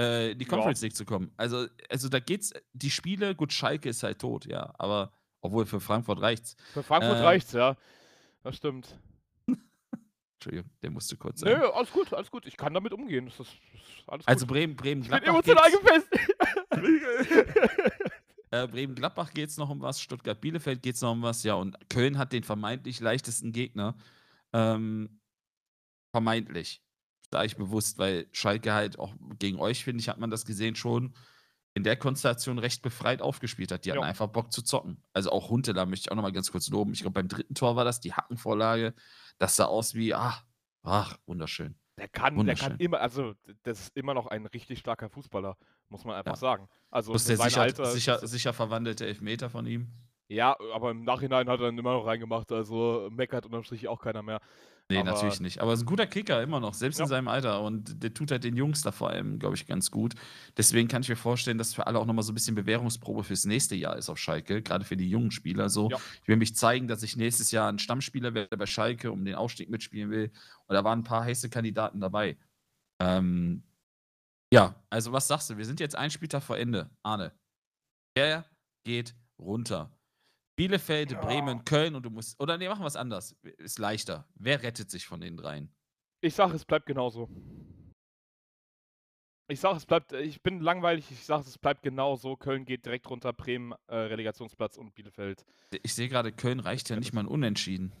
äh, die Conference ja. League zu kommen. Also, also da geht's, die Spiele, gut, Schalke ist halt tot, ja, aber obwohl für Frankfurt reicht's. Für Frankfurt äh, reicht's, ja. Das stimmt. Entschuldigung, der musste kurz sein. Nö, alles gut, alles gut. Ich kann damit umgehen. Das ist, alles also Bremen, Bremen, Gladbach. Ich bin emotional gefesselt. äh, Bremen, Gladbach geht es noch um was, Stuttgart, Bielefeld geht es noch um was, ja, und Köln hat den vermeintlich leichtesten Gegner. Ähm, vermeintlich sage ich bewusst, weil Schalke halt auch gegen euch, finde ich, hat man das gesehen schon in der Konstellation recht befreit aufgespielt hat. Die hatten ja. einfach Bock zu zocken. Also auch Hunte, da möchte ich auch nochmal ganz kurz loben. Ich glaube, beim dritten Tor war das die Hackenvorlage. Das sah aus wie, ach, ach, wunderschön. Der kann, der kann immer, also das ist immer noch ein richtig starker Fußballer, muss man einfach ja. sagen. Also das ist der sicher, Alter, sicher, sicher verwandelte Elfmeter von ihm. Ja, aber im Nachhinein hat er ihn immer noch reingemacht, also meckert unterm Strich auch keiner mehr. Nee, Aber- natürlich nicht. Aber er ist ein guter Kicker immer noch, selbst Ja. in seinem Alter. Und der tut halt den Jungs da vor allem, glaube ich, ganz gut. Deswegen kann ich mir vorstellen, dass für alle auch nochmal so ein bisschen Bewährungsprobe fürs nächste Jahr ist auf Schalke, gerade für die jungen Spieler. So, Ja. ich will mich zeigen, dass ich nächstes Jahr ein Stammspieler werde bei Schalke, um den Aufstieg mitspielen will. Und da waren ein paar heiße Kandidaten dabei. Ähm, ja, also was sagst du? Wir sind jetzt ein Spieltag vor Ende. Arne. Wer geht runter? Bielefeld, Ja. Bremen, Köln und du musst. Oder nee, machen wir es anders. Ist leichter. Wer rettet sich von den dreien? Ich sage, es bleibt genauso. Ich sage, es bleibt, ich bin langweilig, ich sage, es bleibt genauso. Köln geht direkt runter, Bremen, äh, Relegationsplatz und Bielefeld. Ich sehe gerade, Köln reicht ja nicht mal ein Unentschieden.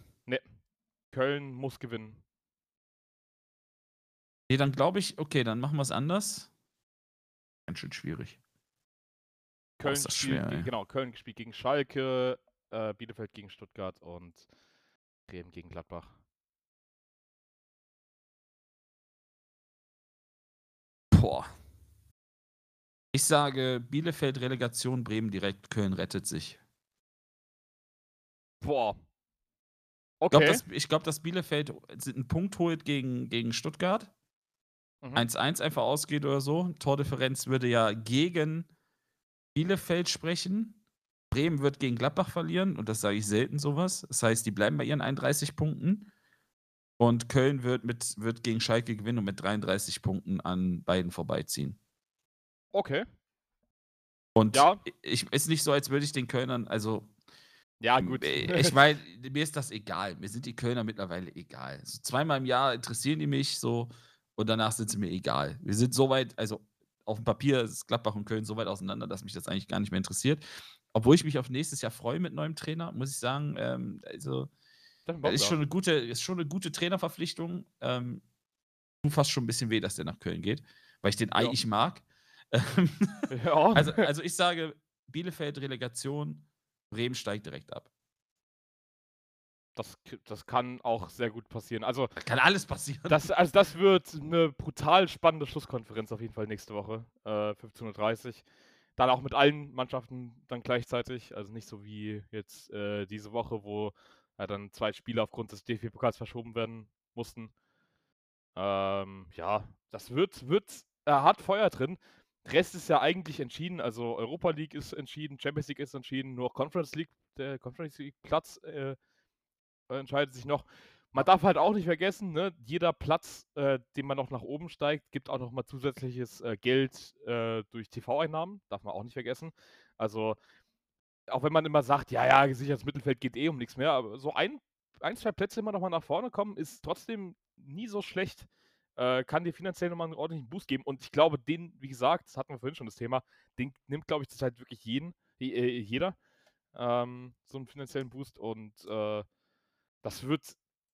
Köln muss gewinnen. Nee, dann glaube ich, okay, dann machen wir es anders. Ganz schön schwierig. Köln ist das spielt, schwer, genau, Köln spielt gegen Schalke, äh, Bielefeld gegen Stuttgart und Bremen gegen Gladbach. Boah. Ich sage, Bielefeld Relegation, Bremen direkt, Köln rettet sich. Boah. Ich glaube, Okay. dass, ich glaub, dass Bielefeld einen Punkt holt gegen, gegen Stuttgart. Mhm. 1-1 einfach ausgeht oder so. Tordifferenz würde ja gegen Bielefeld sprechen. Bremen wird gegen Gladbach verlieren und das sage ich selten sowas. Das heißt, die bleiben bei ihren 31 Punkten. Und Köln wird, mit, wird gegen Schalke gewinnen und mit 33 Punkten an beiden vorbeiziehen. Okay. Und Ja. ich, ist nicht so, als würde ich den Kölnern, also Ja, gut. äh, ich meine, mir ist das egal. Mir sind die Kölner mittlerweile egal. So zweimal im Jahr interessieren die mich so und danach sind sie mir egal. Wir sind so weit, also auf dem Papier ist Gladbach und Köln so weit auseinander, dass mich das eigentlich gar nicht mehr interessiert. Obwohl ich mich auf nächstes Jahr freue mit neuem Trainer, muss ich sagen. Ähm, also, Das das ist schon eine gute, ist schon eine gute Trainerverpflichtung. Ähm, tut fast schon ein bisschen weh, dass der nach Köln geht, weil ich den eigentlich mag. Ähm, ja. also, also ich sage, Bielefeld Relegation, Bremen steigt direkt ab. das, das kann auch sehr gut passieren. Also, Da kann alles passieren. das, also das wird eine brutal spannende Schlusskonferenz auf jeden Fall nächste Woche, äh, 15.30 Uhr. Dann auch mit allen Mannschaften dann gleichzeitig. Also nicht so wie jetzt äh, diese Woche, wo ja, dann zwei Spiele aufgrund des DFB-Pokals verschoben werden mussten. Ähm, ja, das wird, wird äh, hat Feuer drin. Rest ist ja eigentlich entschieden. Also Europa League ist entschieden, Champions League ist entschieden, nur Conference League, der Conference League Platz äh, entscheidet sich noch. Man darf halt auch nicht vergessen, ne, jeder Platz, äh, den man noch nach oben steigt, gibt auch noch mal zusätzliches äh, Geld äh, durch TV-Einnahmen. Darf man auch nicht vergessen. Also, auch wenn man immer sagt, ja, ja, gesichertes Mittelfeld geht eh um nichts mehr, aber so ein, ein zwei Plätze immer noch mal nach vorne kommen, ist trotzdem nie so schlecht. Äh, kann dir finanziell nochmal einen ordentlichen Boost geben. Und ich glaube, den, wie gesagt, das hatten wir vorhin schon das Thema, den nimmt, glaube ich, zurzeit wirklich jeden, äh, jeder, ähm, so einen finanziellen Boost. Und äh, das wird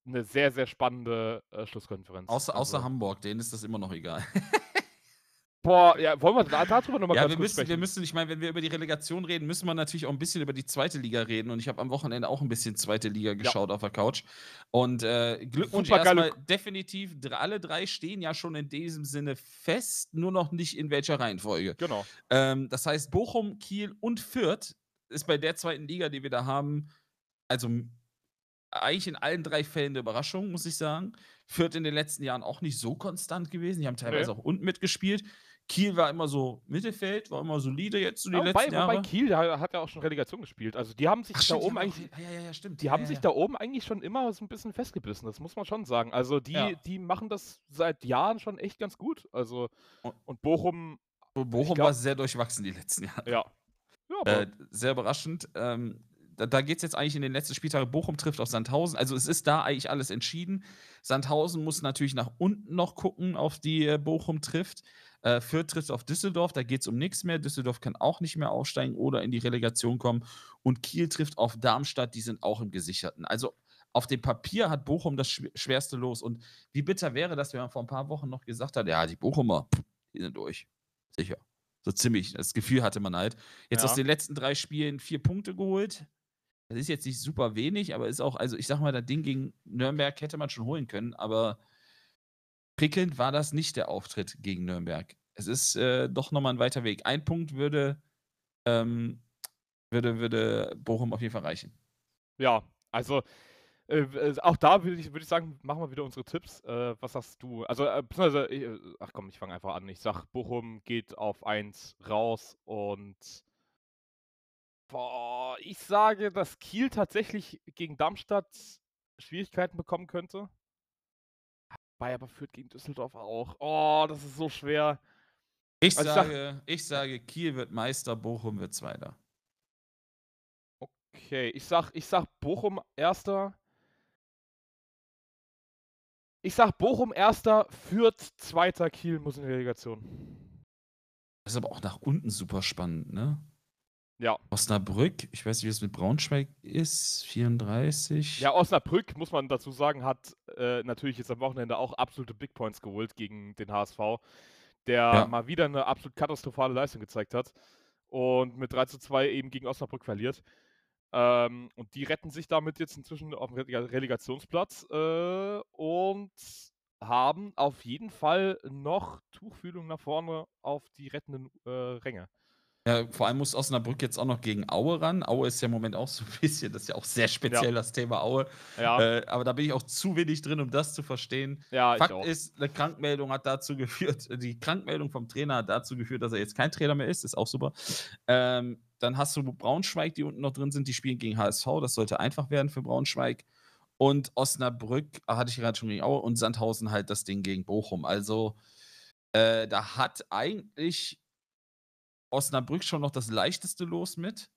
eine sehr, sehr spannende äh, Schlusskonferenz. Außer, außer Also, Hamburg, denen ist das immer noch egal. Boah, ja, wollen wir da, darüber nochmal ja, ganz wir kurz müssen, wir sprechen? müssen, ich meine, wenn wir über die Relegation reden, müssen wir natürlich auch ein bisschen über die zweite Liga reden. Und ich habe am Wochenende auch ein bisschen zweite Liga geschaut auf der Couch. Und äh, Glückwunsch erstmal definitiv. Alle drei stehen ja schon in diesem Sinne fest, nur noch nicht in welcher Reihenfolge. Genau. Ähm, das heißt, Bochum, Kiel und Fürth ist bei der zweiten Liga, die wir da haben, also eigentlich in allen drei Fällen eine Überraschung, muss ich sagen. Fürth in den letzten Jahren auch nicht so konstant gewesen. Die haben teilweise Nee. auch unten mitgespielt. Kiel war immer so Mittelfeld, war immer solide jetzt so die Ja, wobei, letzten Jahre. wobei Kiel der hat ja auch schon Relegation gespielt. Also die haben sich Ach, da stimmt, oben eigentlich, ja, ja, stimmt. die haben sich da oben eigentlich schon immer so ein bisschen festgebissen. Das muss man schon sagen. Also die, die machen das seit Jahren schon echt ganz gut. Also Und- Bochum, Bochum glaub- war sehr durchwachsen die letzten Jahre. ja. Äh, sehr überraschend. Ähm, da da geht es jetzt eigentlich in den letzten Spieltagen. Bochum trifft auf Sandhausen. Also es ist da eigentlich alles entschieden. Sandhausen muss natürlich nach unten noch gucken, auf die äh, Bochum trifft. Äh, Fürth trifft auf Düsseldorf, da geht es um nichts mehr. Düsseldorf kann auch nicht mehr aufsteigen oder in die Relegation kommen. Und Kiel trifft auf Darmstadt, die sind auch im Gesicherten. Also auf dem Papier hat Bochum das schw- schwerste Los. Und wie bitter wäre das, wenn man vor ein paar Wochen noch gesagt hat, ja, die Bochumer, die sind durch. Sicher. So ziemlich. Das Gefühl hatte man halt. Jetzt Ja. aus den letzten drei Spielen vier Punkte geholt. Das ist jetzt nicht super wenig, aber ist auch, also ich sag mal, das Ding gegen Nürnberg hätte man schon holen können, aber prickelnd war das nicht der Auftritt gegen Nürnberg. Es ist äh, doch nochmal ein weiter Weg. Ein Punkt würde, ähm, würde, würde Bochum auf jeden Fall reichen. Ja, also Äh, auch da würde ich, würd ich sagen, machen wir wieder unsere Tipps. Äh, was sagst du? Also, äh, beziehungsweise, äh, ach komm, ich fange einfach an. Ich sag, Bochum geht auf 1 raus und boah, ich sage, dass Kiel tatsächlich gegen Darmstadt Schwierigkeiten bekommen könnte. Bayer aber führt gegen Düsseldorf auch. Oh, das ist so schwer. Ich, also sage, ich, ich sage, Kiel wird Meister, Bochum wird Zweiter. Okay, ich sag, ich sag Bochum Erster. Ich sag Bochum Erster, Fürth Zweiter, Kiel muss in die Relegation. Das ist aber auch nach unten super spannend, ne? Ja. Osnabrück, ich weiß nicht, wie es mit Braunschweig ist, 34. Ja, Osnabrück, muss man dazu sagen, hat äh, natürlich jetzt am Wochenende auch absolute Big Points geholt gegen den HSV, der ja. mal wieder eine absolut katastrophale Leistung gezeigt hat und mit 3 zu 2 eben gegen Osnabrück verliert. Ähm, und die retten sich damit jetzt inzwischen auf dem Relegationsplatz äh, und haben auf jeden Fall noch Tuchfühlung nach vorne auf die rettenden äh, Ränge. Ja, vor allem muss Osnabrück jetzt auch noch gegen Aue ran. Aue ist ja im Moment auch so ein bisschen, das ist ja auch sehr speziell, ja. das Thema Aue. Ja. Äh, aber da bin ich auch zu wenig drin, um das zu verstehen. Ja, Fakt ist, eine Krankmeldung hat dazu geführt, die Krankmeldung vom Trainer hat dazu geführt, dass er jetzt kein Trainer mehr ist, ist auch super. Ähm, dann hast du Braunschweig, die unten noch drin sind, die spielen gegen HSV. Das sollte einfach werden für Braunschweig. Und Osnabrück, ah, hatte ich gerade schon gegen Aue, und Sandhausen halt das Ding gegen Bochum. Also, äh, da hat eigentlich Osnabrück schon noch das leichteste Los mit.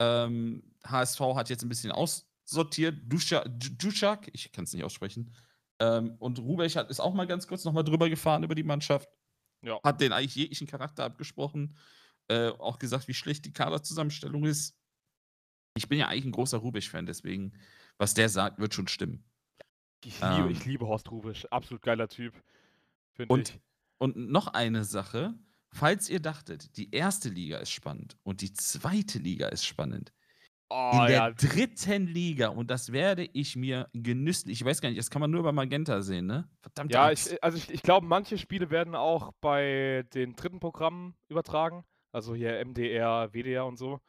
Ähm, HSV hat jetzt ein bisschen aussortiert. Duschak, ich kann es nicht aussprechen. Ähm, und Rubech hat, ist auch mal ganz kurz nochmal drüber gefahren über die Mannschaft. Ja. Hat den eigentlich jeglichen Charakter abgesprochen. Äh, auch gesagt, wie schlecht die Kaderzusammenstellung ist. Ich bin ja eigentlich ein großer Rubisch-Fan, deswegen, was der sagt, wird schon stimmen. Ich liebe, ähm, ich liebe Horst Rubisch. Absolut geiler Typ. Und, ich. und noch eine Sache. Falls ihr dachtet, die erste Liga ist spannend und die zweite Liga ist spannend, oh, in der ja. dritten Liga, und das werde ich mir genüsslich, ich weiß gar nicht, das kann man nur bei Magenta sehen, ne? Verdammt. Ja, ich, also ich, ich glaube, manche Spiele werden auch bei den dritten Programmen übertragen. Also hier MDR, WDR und so.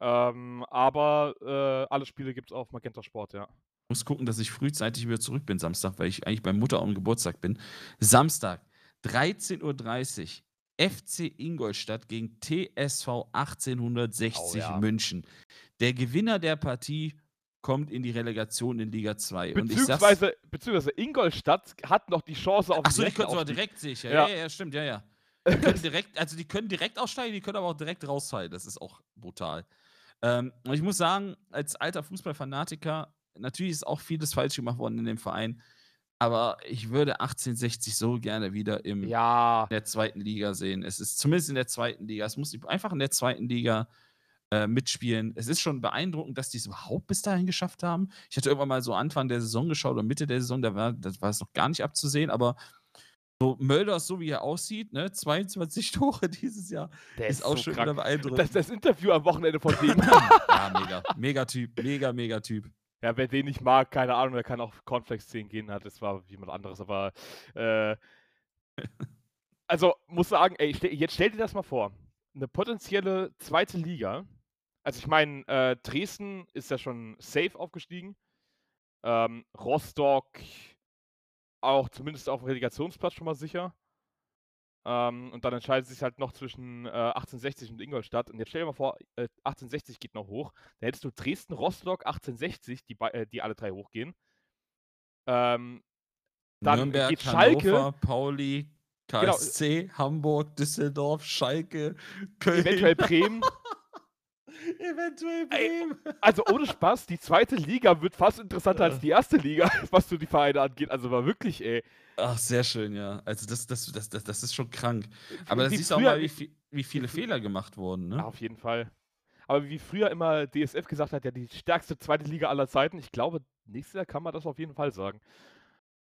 Ähm, aber äh, alle Spiele gibt es auf Magenta Sport, ja. Ich muss gucken, dass ich frühzeitig wieder zurück bin Samstag, weil ich eigentlich bei Mutter am Geburtstag bin. Samstag, 13.30 Uhr. FC Ingolstadt gegen TSV 1860 oh, ja. München. Der Gewinner der Partie kommt in die Relegation in Liga 2. Beziehungsweise, beziehungsweise Ingolstadt hat noch die Chance auf Achso, die können sogar direkt sicher. Ja. ja, ja, stimmt, ja, ja. Die können direkt, also die können direkt aussteigen, die können aber auch direkt rausfallen. Das ist auch brutal. Ähm, und ich muss sagen, als alter Fußballfanatiker, natürlich ist auch vieles falsch gemacht worden in dem Verein. Aber ich würde 1860 so gerne wieder im, ja. in der zweiten Liga sehen. Es ist zumindest in der zweiten Liga. Es muss einfach in der zweiten Liga äh, mitspielen. Es ist schon beeindruckend, dass die es überhaupt bis dahin geschafft haben. Ich hatte irgendwann mal so Anfang der Saison geschaut oder Mitte der Saison, da war, das war es noch gar nicht abzusehen, aber so Mölders, so wie er aussieht, ne, 22 Tore dieses Jahr, der ist, ist auch so schon krank. wieder beeindruckend. Das, das Interview am Wochenende von dem. ja, mega. Mega Typ, mega, mega Typ. Ja, wer den nicht mag, keine Ahnung, der kann auch Cornflakes 10 gehen, hat, das war jemand anderes, aber äh, also muss sagen, ey, jetzt stell dir das mal vor. Eine potenzielle zweite Liga. Also ich meine, äh, Dresden ist ja schon safe aufgestiegen. Ähm, Rostock auch zumindest auf dem Relegationsplatz schon mal sicher. Ähm, und dann entscheidet sich halt noch zwischen äh, 1860 und Ingolstadt. Und jetzt stell dir mal vor, äh, 1860 geht noch hoch. Da hättest du Dresden, Rostock, 1860, die, äh, die alle drei hochgehen. Ähm, dann Nürnberg, geht Schalke, Hannover, Pauli, KSC, genau. Hamburg, Düsseldorf, Schalke, Köln. Eventuell Bremen. Eventuell Bremen. Ey, also ohne Spaß, die zweite Liga wird fast interessanter als die erste Liga, was so die Vereine angeht. Also war wirklich, ey. Ach, sehr schön, ja. Also das, das, das, das, das ist schon krank. Aber da siehst du auch mal, wie, wie viele Fehler gemacht wurden, ne? Auf jeden Fall. Aber wie früher immer DSF gesagt hat, ja, die stärkste zweite Liga aller Zeiten, ich glaube, nächstes Jahr kann man das auf jeden Fall sagen.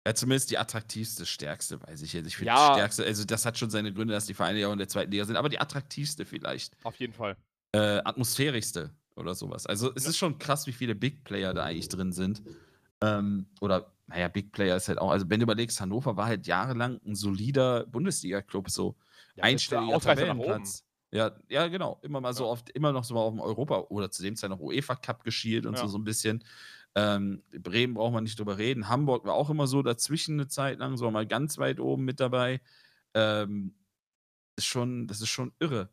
Ja, zumindest die attraktivste, stärkste, weiß ich jetzt. Ich finde ja. die stärkste, also das hat schon seine Gründe, dass die Vereine ja auch in der zweiten Liga sind, aber die attraktivste vielleicht. Auf jeden Fall. Äh, atmosphärischste oder sowas. Also es ja. ist schon krass, wie viele Big Player da eigentlich drin sind. Ähm, oder naja, Big Player ist halt auch, also wenn du überlegst, Hannover war halt jahrelang ein solider Bundesliga-Club, so ja, einstelliger Tabellenplatz. Ja, ja, genau. Immer mal so oft, immer noch so mal auf dem Europa oder zu dem Zeit noch UEFA Cup geschielt und ja. so, so ein bisschen. Ähm, Bremen braucht man nicht drüber reden. Hamburg war auch immer so dazwischen eine Zeit lang, so mal ganz weit oben mit dabei. Ähm, ist schon, das ist schon irre.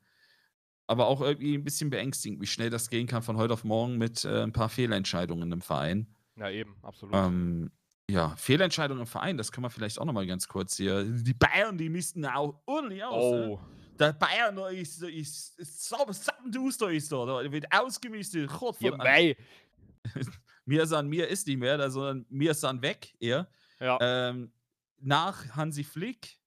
Aber auch irgendwie ein bisschen beängstigend, wie schnell das gehen kann von heute auf morgen mit äh, ein paar Fehlentscheidungen im Verein. Ja, eben, absolut. Ähm, ja, Fehlentscheidungen im Verein, das können wir vielleicht auch nochmal ganz kurz hier. Die Bayern, die missten auch ordentlich aus. Ne? Oh, Der Bayern da ist, ist, ist sauber Sappenduster ist da. Da wird ausgemistet. Gott, ja, mei. mir san mir ist nicht mehr, da, sondern mir san weg eher. Ja, Ähm, nach Hansi Flick,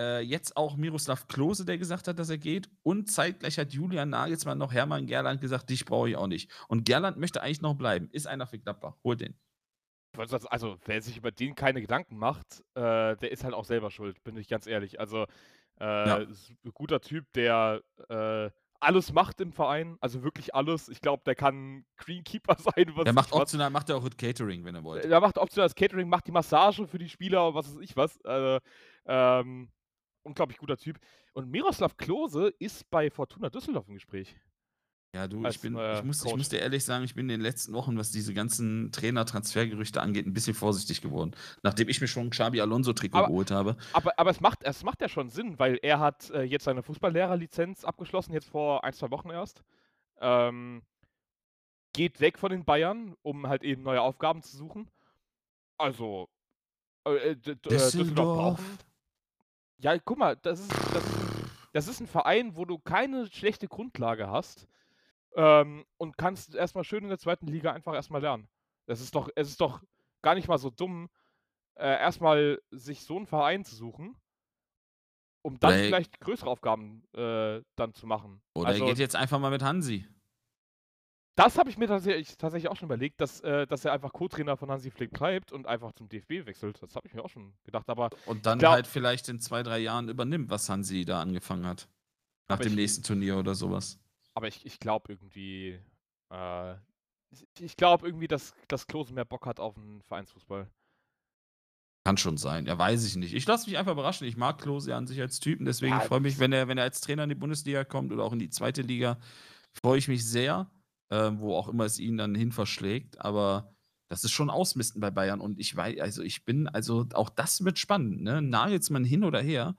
äh, jetzt auch Miroslav Klose, der gesagt hat, dass er geht. Und zeitgleich hat Julian Nagelsmann noch Hermann Gerland gesagt, dich brauche ich auch nicht. Und Gerland möchte eigentlich noch bleiben. Ist einer für Gladbach. Hol den. Also wer sich über den keine Gedanken macht, äh, der ist halt auch selber schuld, bin ich ganz ehrlich. Also äh, Ja. ein guter Typ, der äh, alles macht im Verein, also wirklich alles. Ich glaube, der kann Greenkeeper sein, Der macht was. optional, macht er auch das Catering, wenn er wollte. Der macht optional das Catering, macht die Massage für die Spieler, was weiß ich was. Also, ähm, unglaublich guter Typ. Und Miroslav Klose ist bei Fortuna Düsseldorf im Gespräch. Ja, du, als, ich bin, äh, ich muss, ich muss dir ehrlich sagen, ich bin in den letzten Wochen, was diese ganzen Trainer-Transfergerüchte angeht, ein bisschen vorsichtig geworden. Nachdem ich mir schon ein Xabi Alonso-Trikot geholt habe. Aber, aber es, macht, es macht ja schon Sinn, weil er hat äh, jetzt seine Fußballlehrerlizenz abgeschlossen, jetzt vor ein, zwei Wochen erst. Ähm, geht weg von den Bayern, um halt eben neue Aufgaben zu suchen. Also, äh, äh, äh, Düsseldorf brauchen. Ja, guck mal, das ist, das, das ist ein Verein, wo du keine schlechte Grundlage hast ähm, und kannst erstmal schön in der zweiten Liga einfach erstmal lernen. Das ist doch, es ist doch gar nicht mal so dumm, äh, erstmal sich so einen Verein zu suchen, um dann Oder er- vielleicht größere Aufgaben äh, dann zu machen. Oder also, er geht jetzt einfach mal mit Hansi. Das habe ich mir tatsächlich, tatsächlich auch schon überlegt, dass, äh, dass er einfach Co-Trainer von Hansi Flick bleibt und einfach zum DFB wechselt. Das habe ich mir auch schon gedacht, aber Und dann glaub- halt vielleicht in zwei, drei Jahren übernimmt, was Hansi da angefangen hat. Nach dem ich- nächsten Turnier oder sowas. Aber ich, ich glaube irgendwie, äh, ich, ich glaube irgendwie, dass, dass Klose mehr Bock hat auf den Vereinsfußball. Kann schon sein. Ja, weiß ich nicht. Ich lasse mich einfach überraschen. Ich mag Klose an sich als Typen, deswegen Ja, freue ich mich, wenn er, wenn er als Trainer in die Bundesliga kommt oder auch in die zweite Liga, freue ich mich sehr, ähm, wo auch immer es ihn dann hin verschlägt. Aber das ist schon Ausmisten bei Bayern. Und ich weiß, also ich bin, also auch das wird spannend, ne? Nagelsmann hin oder her.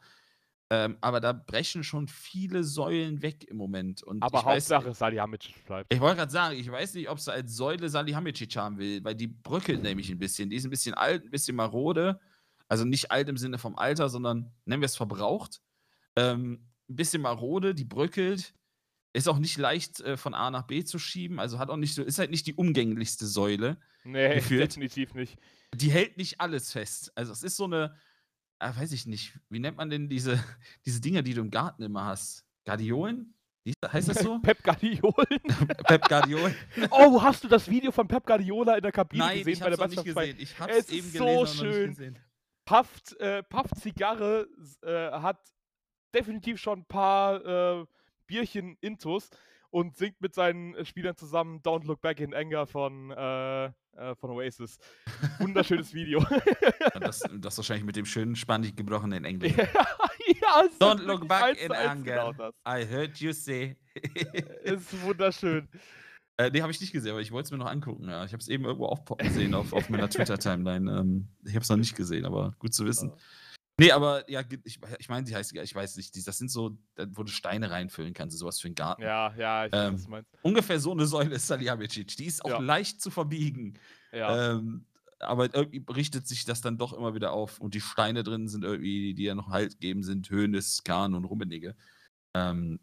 Ähm, aber da brechen schon viele Säulen weg im Moment. Und Aber ich weiß, Hauptsache Salihamidzic bleibt. ich wollte gerade sagen, ich weiß nicht, ob sie als Säule Salihamidzic haben will, weil die bröckelt nämlich ein bisschen. Die ist ein bisschen alt, ein bisschen marode. Also nicht alt im Sinne vom Alter, sondern nennen wir es verbraucht. Ähm, ein bisschen marode, die bröckelt. Ist auch nicht leicht äh, von A nach B zu schieben. Also hat auch nicht so, ist halt nicht die umgänglichste Säule. Nee, gefühlt. definitiv nicht. Die hält nicht alles fest. Also es ist so eine, ah, weiß ich nicht, wie nennt man denn diese, diese Dinger, die du im Garten immer hast? Gardiolen? Heißt das so? Pep Guardiola. Pep Guardiolen? oh, hast du das Video von Pep Guardiola in der Kabine Nein, gesehen ich bei der hab's noch nicht gesehen. Ich hab's Es eben gelesen, so noch schön. nicht gesehen. Pafft, äh, Pafft Zigarre äh, hat definitiv schon ein paar äh, Bierchen intus und singt mit seinen äh, Spielern zusammen Don't Look Back in Anger von, äh, äh, von Oasis. Wunderschönes Video. Das, das wahrscheinlich mit dem schönen, spanisch gebrochenen Englisch. ja, Don't look back in anger. Genau. I heard you say. Ist wunderschön. äh, nee, habe ich nicht gesehen, aber ich wollte es mir noch angucken. Ja. Ich habe es eben irgendwo aufpoppen sehen auf, auf meiner Twitter-Timeline. Ähm, ich habe es noch nicht gesehen, aber gut zu wissen. Nee, aber ja, ich, ich meine, die heißt, ich weiß nicht, die, das sind so, wo du Steine reinfüllen kannst, sowas für den Garten. Ja, ja, ich weiß, Ähm, was du meinst. Ungefähr so eine Säule ist Salihamidzic. Die ist auch Ja. leicht zu verbiegen. Ja. Ähm, aber irgendwie richtet sich das dann doch immer wieder auf. Und die Steine drin sind irgendwie, die ja noch Halt geben, sind Höhnes, Kahn und Rummenigge. Ähm,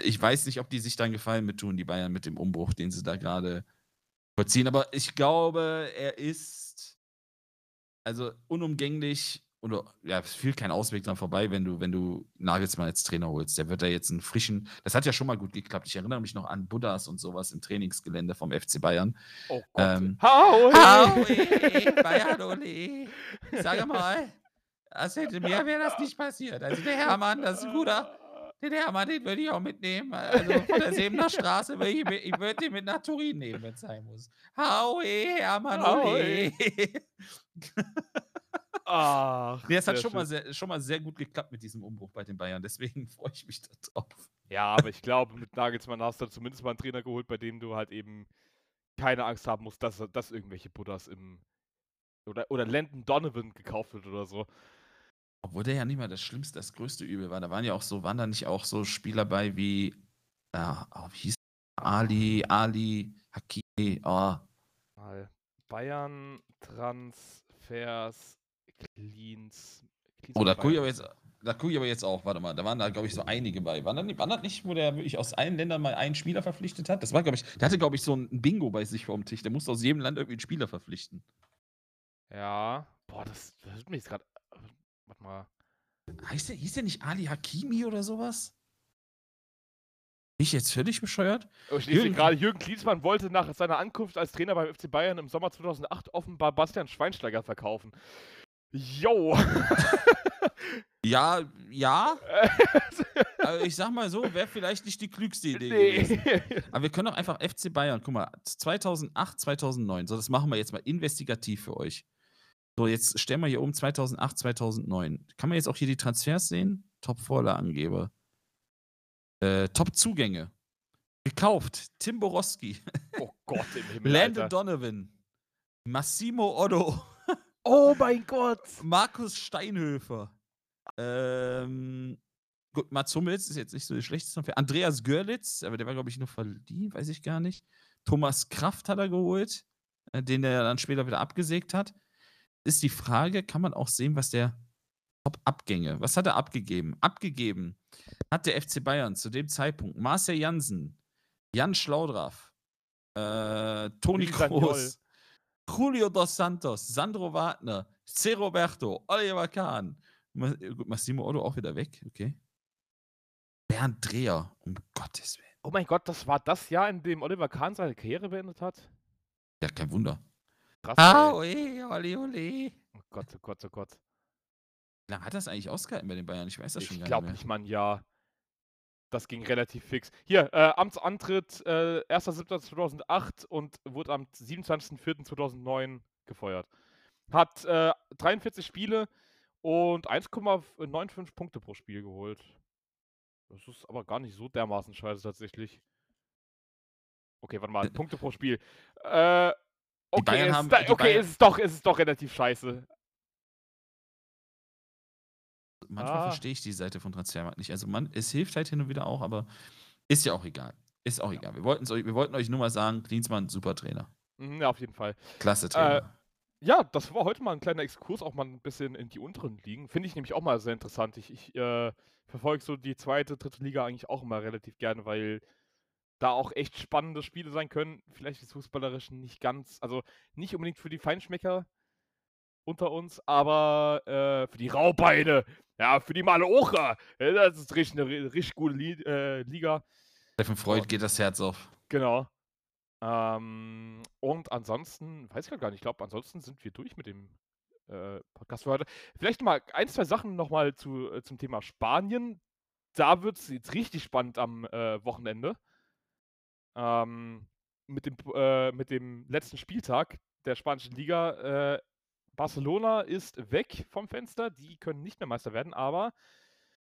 ich weiß nicht, ob die sich dann Gefallen mit tun, die Bayern, mit dem Umbruch, den sie da gerade vollziehen. Aber ich glaube, er ist also unumgänglich oder ja, es führt kein Ausweg dran vorbei, wenn du, wenn du Nagelsmann als Trainer holst. Der wird da jetzt einen frischen, das hat ja schon mal gut geklappt. Ich erinnere mich noch an Buddhas und sowas im Trainingsgelände vom FC Bayern. Oh Gott. ähm, Hau, Aue, Bayern. Sag mal, das hätte mir wäre das nicht passiert. Also der Hermann, das ist ein guter. Den Hermann, den würde ich auch mitnehmen. Also von der Sebener Straße würde ich, ich würde den mit nach Turin nehmen, wenn es sein muss. Haue, Hermann, ole. Ach, Nee, es hat schon mal, sehr, schon mal sehr gut geklappt mit diesem Umbruch bei den Bayern. Deswegen freue ich mich darauf. Ja, aber ich glaube, mit Nagelsmann hast du zumindest mal einen Trainer geholt, bei dem du halt eben keine Angst haben muss, dass, dass irgendwelche Buddhas im. Oder, oder Landon Donovan gekauft wird oder so. Obwohl der ja nicht mal das Schlimmste, das größte Übel war. Da waren ja auch so, waren da nicht auch so Spieler bei wie, ja, oh, wie hieß der? Ali, Ali, Hakimi, oh. Bayern, Transfers, Cleans. Cleans Oh, da gucke ich aber jetzt, da gucke ich aber jetzt auch, warte mal, da waren da, glaube ich, so einige bei. Waren da, nicht, waren das nicht, wo der wirklich aus allen Ländern mal einen Spieler verpflichtet hat? Das war, glaube ich, der hatte, glaube ich, so ein Bingo bei sich vor dem Tisch. Der musste aus jedem Land irgendwie einen Spieler verpflichten. Ja. Boah, das, das wird mir jetzt gerade. Warte mal. Heißt der, hieß der nicht Ali Hakimi oder sowas? Bin ich jetzt völlig bescheuert? Oh, Ich lese Jürgen- gerade, Jürgen Klinsmann wollte nach seiner Ankunft als Trainer beim FC Bayern im Sommer 2008 offenbar Bastian Schweinsteiger verkaufen. Yo! Ja, ja. Also ich sag mal so, wäre vielleicht nicht die klügste Idee gewesen. nee. Aber wir können doch einfach FC Bayern, guck mal, 2008, 2009, so das machen wir jetzt mal investigativ für euch. So, jetzt stellen wir hier um 2008, 2009. Kann man jetzt auch hier die Transfers sehen? Top-Vorlagengeber. Äh, Top-Zugänge. Gekauft. Tim Borowski. Oh Gott im Himmel. Landon. Donovan. Massimo Otto. Oh mein Gott! Markus Steinhöfer. Ähm, gut, Mats Hummels ist jetzt nicht so. Transfer. Andreas Görlitz, aber der war, glaube ich, nur verliehen, weiß ich gar nicht. Thomas Kraft hat er geholt, äh, den er dann später wieder abgesägt hat. Ist die Frage, kann man auch sehen, was der Top-Abgänge, was hat er abgegeben? Abgegeben hat der FC Bayern zu dem Zeitpunkt Marcel Jansen, Jan Schlaudraff, äh, Toni. Kroos, Julio dos Santos, Sandro Wagner, C. Roberto, Oliver Kahn. Ma gut, Massimo Otto auch wieder weg, okay. Bernd Dreher, um Gottes Willen. Oh mein Gott, das war das Jahr, in dem Oliver Kahn seine Karriere beendet hat? Ja, kein Wunder. Krass. Ah, oe, ole, ole. Oh Gott, oh Gott, oh Gott. Wie lange hat das eigentlich ausgehalten bei den Bayern? Ich weiß das schon Ich gar glaube nicht nicht mal ein Jahr. Das ging relativ fix. Hier, äh, Amtsantritt äh, 1.7.2008 und wurde am 27.04.2009 gefeuert. Hat äh, 43 Spiele und 1,95 Punkte pro Spiel geholt. Das ist aber gar nicht so dermaßen scheiße tatsächlich. Okay, warte mal, Äh, Punkte pro Spiel. Äh, okay, es haben- okay ist doch, es ist doch relativ scheiße. Manchmal Ah. verstehe ich die Seite von Transfermarkt nicht. Also man, es hilft halt hin und wieder auch, aber ist ja auch egal. Ist auch egal. Wir, wir wollten euch nur mal sagen, Klinsmann, super Trainer. Mhm, ja, auf jeden Fall. Klasse Trainer. Ja, das war heute mal ein kleiner Exkurs, auch mal ein bisschen in die unteren Ligen. Finde ich nämlich auch mal sehr interessant. Ich, ich äh, verfolge so die zweite, dritte Liga eigentlich auch immer relativ gerne, weil da auch echt spannende Spiele sein können. Vielleicht ist fußballerisch nicht ganz, also nicht unbedingt für die Feinschmecker unter uns, aber äh, für die Raubeine, ja, für die Malocher. Äh, das ist richtig eine ri- richtig gute äh, Liga. Steffen Freud geht das Herz auf. Genau. Ähm, und ansonsten, weiß ich gar nicht, ich glaube, ansonsten sind wir durch mit dem äh, Podcast für heute. Vielleicht mal ein, zwei Sachen nochmal zu, äh, zum Thema Spanien. Da wird es jetzt richtig spannend am äh, Wochenende. Ähm, mit, dem, äh, mit dem letzten Spieltag der spanischen Liga. Barcelona ist weg vom Fenster, die können nicht mehr Meister werden, aber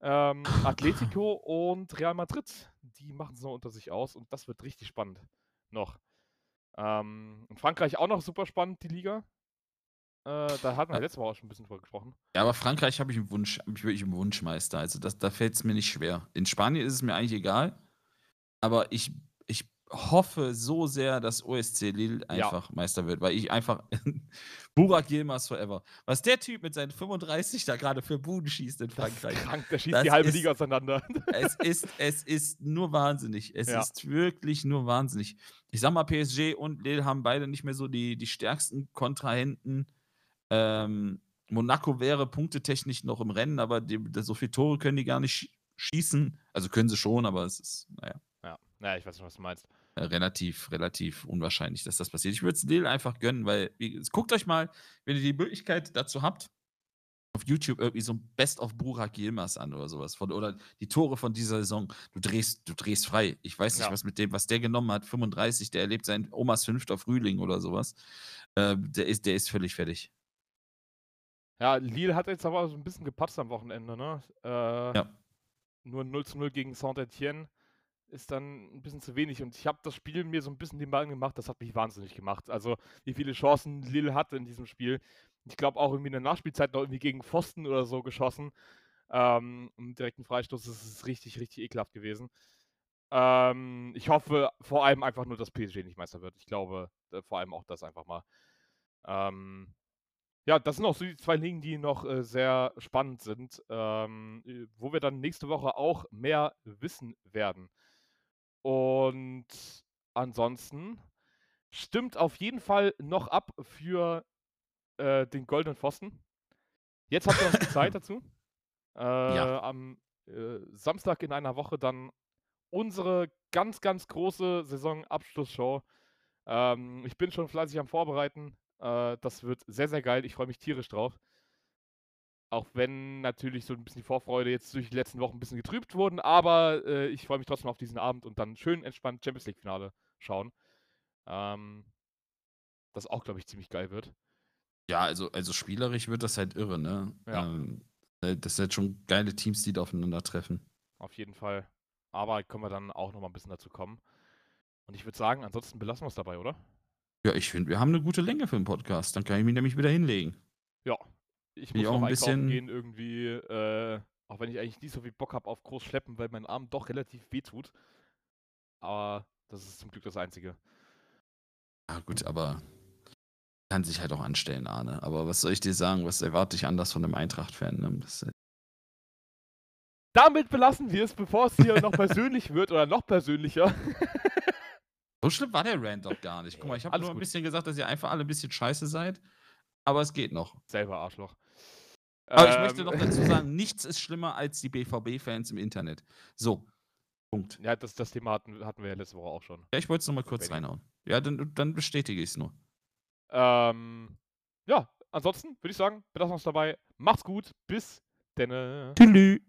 ähm, Atletico und Real Madrid, die machen es noch unter sich aus und das wird richtig spannend noch. Ähm, in Frankreich auch noch super spannend, die Liga. Äh, da hatten wir letzte Woche auch schon ein bisschen drüber gesprochen. Ja, aber Frankreich habe ich einen Wunsch, habe ich wirklich einen Wunschmeister. Also das, da fällt es mir nicht schwer. In Spanien ist es mir eigentlich egal. Aber ich hoffe so sehr, dass OSC Lille Ja. einfach Meister wird, weil ich einfach Burak Yilmaz forever. Was der Typ mit seinen 35 da gerade für Buden schießt in Frankreich. krank, der schießt Das die halbe ist- Liga auseinander. es ist, es ist nur wahnsinnig. Es Ja. ist wirklich nur wahnsinnig. Ich sag mal, PSG und Lille haben beide nicht mehr so die, die stärksten Kontrahenten. Ähm, Monaco wäre punktetechnisch noch im Rennen, aber die, so viele Tore können die gar nicht sch- schießen. Also können sie schon, aber es ist, naja, ja, naja, ich weiß nicht, was du meinst. Relativ, relativ unwahrscheinlich, dass das passiert. Ich würde es Lille einfach gönnen, weil, guckt euch mal, wenn ihr die Möglichkeit dazu habt, auf YouTube irgendwie so ein Best of Burak Yilmaz an oder sowas. Von, oder die Tore von dieser Saison. Du drehst, du drehst frei. Ich weiß nicht, Ja. was mit dem, was der genommen hat, 35, der erlebt sein Omas fünfter Frühling oder sowas. Äh, der, ist, der ist völlig fertig. Ja, Lille hat jetzt aber so ein bisschen gepatzt am Wochenende, ne? Äh, Ja. Nur 0 zu 0 gegen Saint-Etienne. Ist dann ein bisschen zu wenig. Und ich habe das Spiel mir so ein bisschen den Ball gemacht, das hat mich wahnsinnig gemacht. Also, wie viele Chancen Lille hatte in diesem Spiel. Ich glaube auch irgendwie in der Nachspielzeit noch irgendwie gegen Pfosten oder so geschossen. Ähm, Im direkten Freistoß das ist richtig, richtig ekelhaft gewesen. Ähm, ich hoffe vor allem einfach nur, dass PSG nicht Meister wird. Ich glaube äh, vor allem auch das einfach mal. Ähm, ja, das sind auch so die zwei Ligen, die noch äh, sehr spannend sind, ähm, äh, wo wir dann nächste Woche auch mehr wissen werden. Und ansonsten stimmt auf jeden Fall noch ab für äh, den Goldenen Pfosten. Jetzt habt ihr noch die Zeit dazu. Äh, ja. Am äh, Samstag in einer Woche dann unsere ganz, ganz große Saisonabschlussshow. Ähm, ich bin schon fleißig am Vorbereiten. Äh, das wird sehr, sehr geil. Ich freue mich tierisch drauf. Auch wenn natürlich so ein bisschen die Vorfreude jetzt durch die letzten Wochen ein bisschen getrübt wurden, aber äh, ich freue mich trotzdem auf diesen Abend und dann schön entspannt Champions League-Finale schauen. Ähm, das auch, glaube ich, ziemlich geil wird. Ja, also, also spielerisch wird das halt irre, ne? Ja. Ähm, äh, das sind halt schon geile Teams, die da aufeinandertreffen. Auf jeden Fall. Aber können wir dann auch noch mal ein bisschen dazu kommen. Und ich würde sagen, ansonsten belassen wir es dabei, oder? Ja, ich finde, wir haben eine gute Länge für den Podcast. Dann kann ich mich nämlich wieder hinlegen. Ich muss ich auch ein bisschen gehen irgendwie, äh, auch wenn ich eigentlich nicht so viel Bock habe auf groß schleppen, weil mein Arm doch relativ weh tut. Aber das ist zum Glück das Einzige. Ja, gut, aber kann sich halt auch anstellen, Arne. Aber was soll ich dir sagen? Was erwarte ich anders von einem Eintracht-Fan? Ne? Damit belassen wir es, bevor es hier noch persönlich wird oder noch persönlicher. so schlimm war der Rand doch gar nicht. Guck mal, ich habe nur ein bisschen gesagt, dass ihr einfach alle ein bisschen scheiße seid. Aber es geht noch. Selber Arschloch. Aber ähm, ich möchte noch dazu sagen, nichts ist schlimmer als die BVB-Fans im Internet. So. Punkt. Ja, das, das Thema hatten, hatten wir ja letzte Woche auch schon. Ja, ich wollte es nochmal kurz reinhauen. Ja, dann, dann bestätige ich es nur. Ähm, ja, ansonsten würde ich sagen, belassen wir uns dabei. Macht's gut. Bis denn. Tschüss.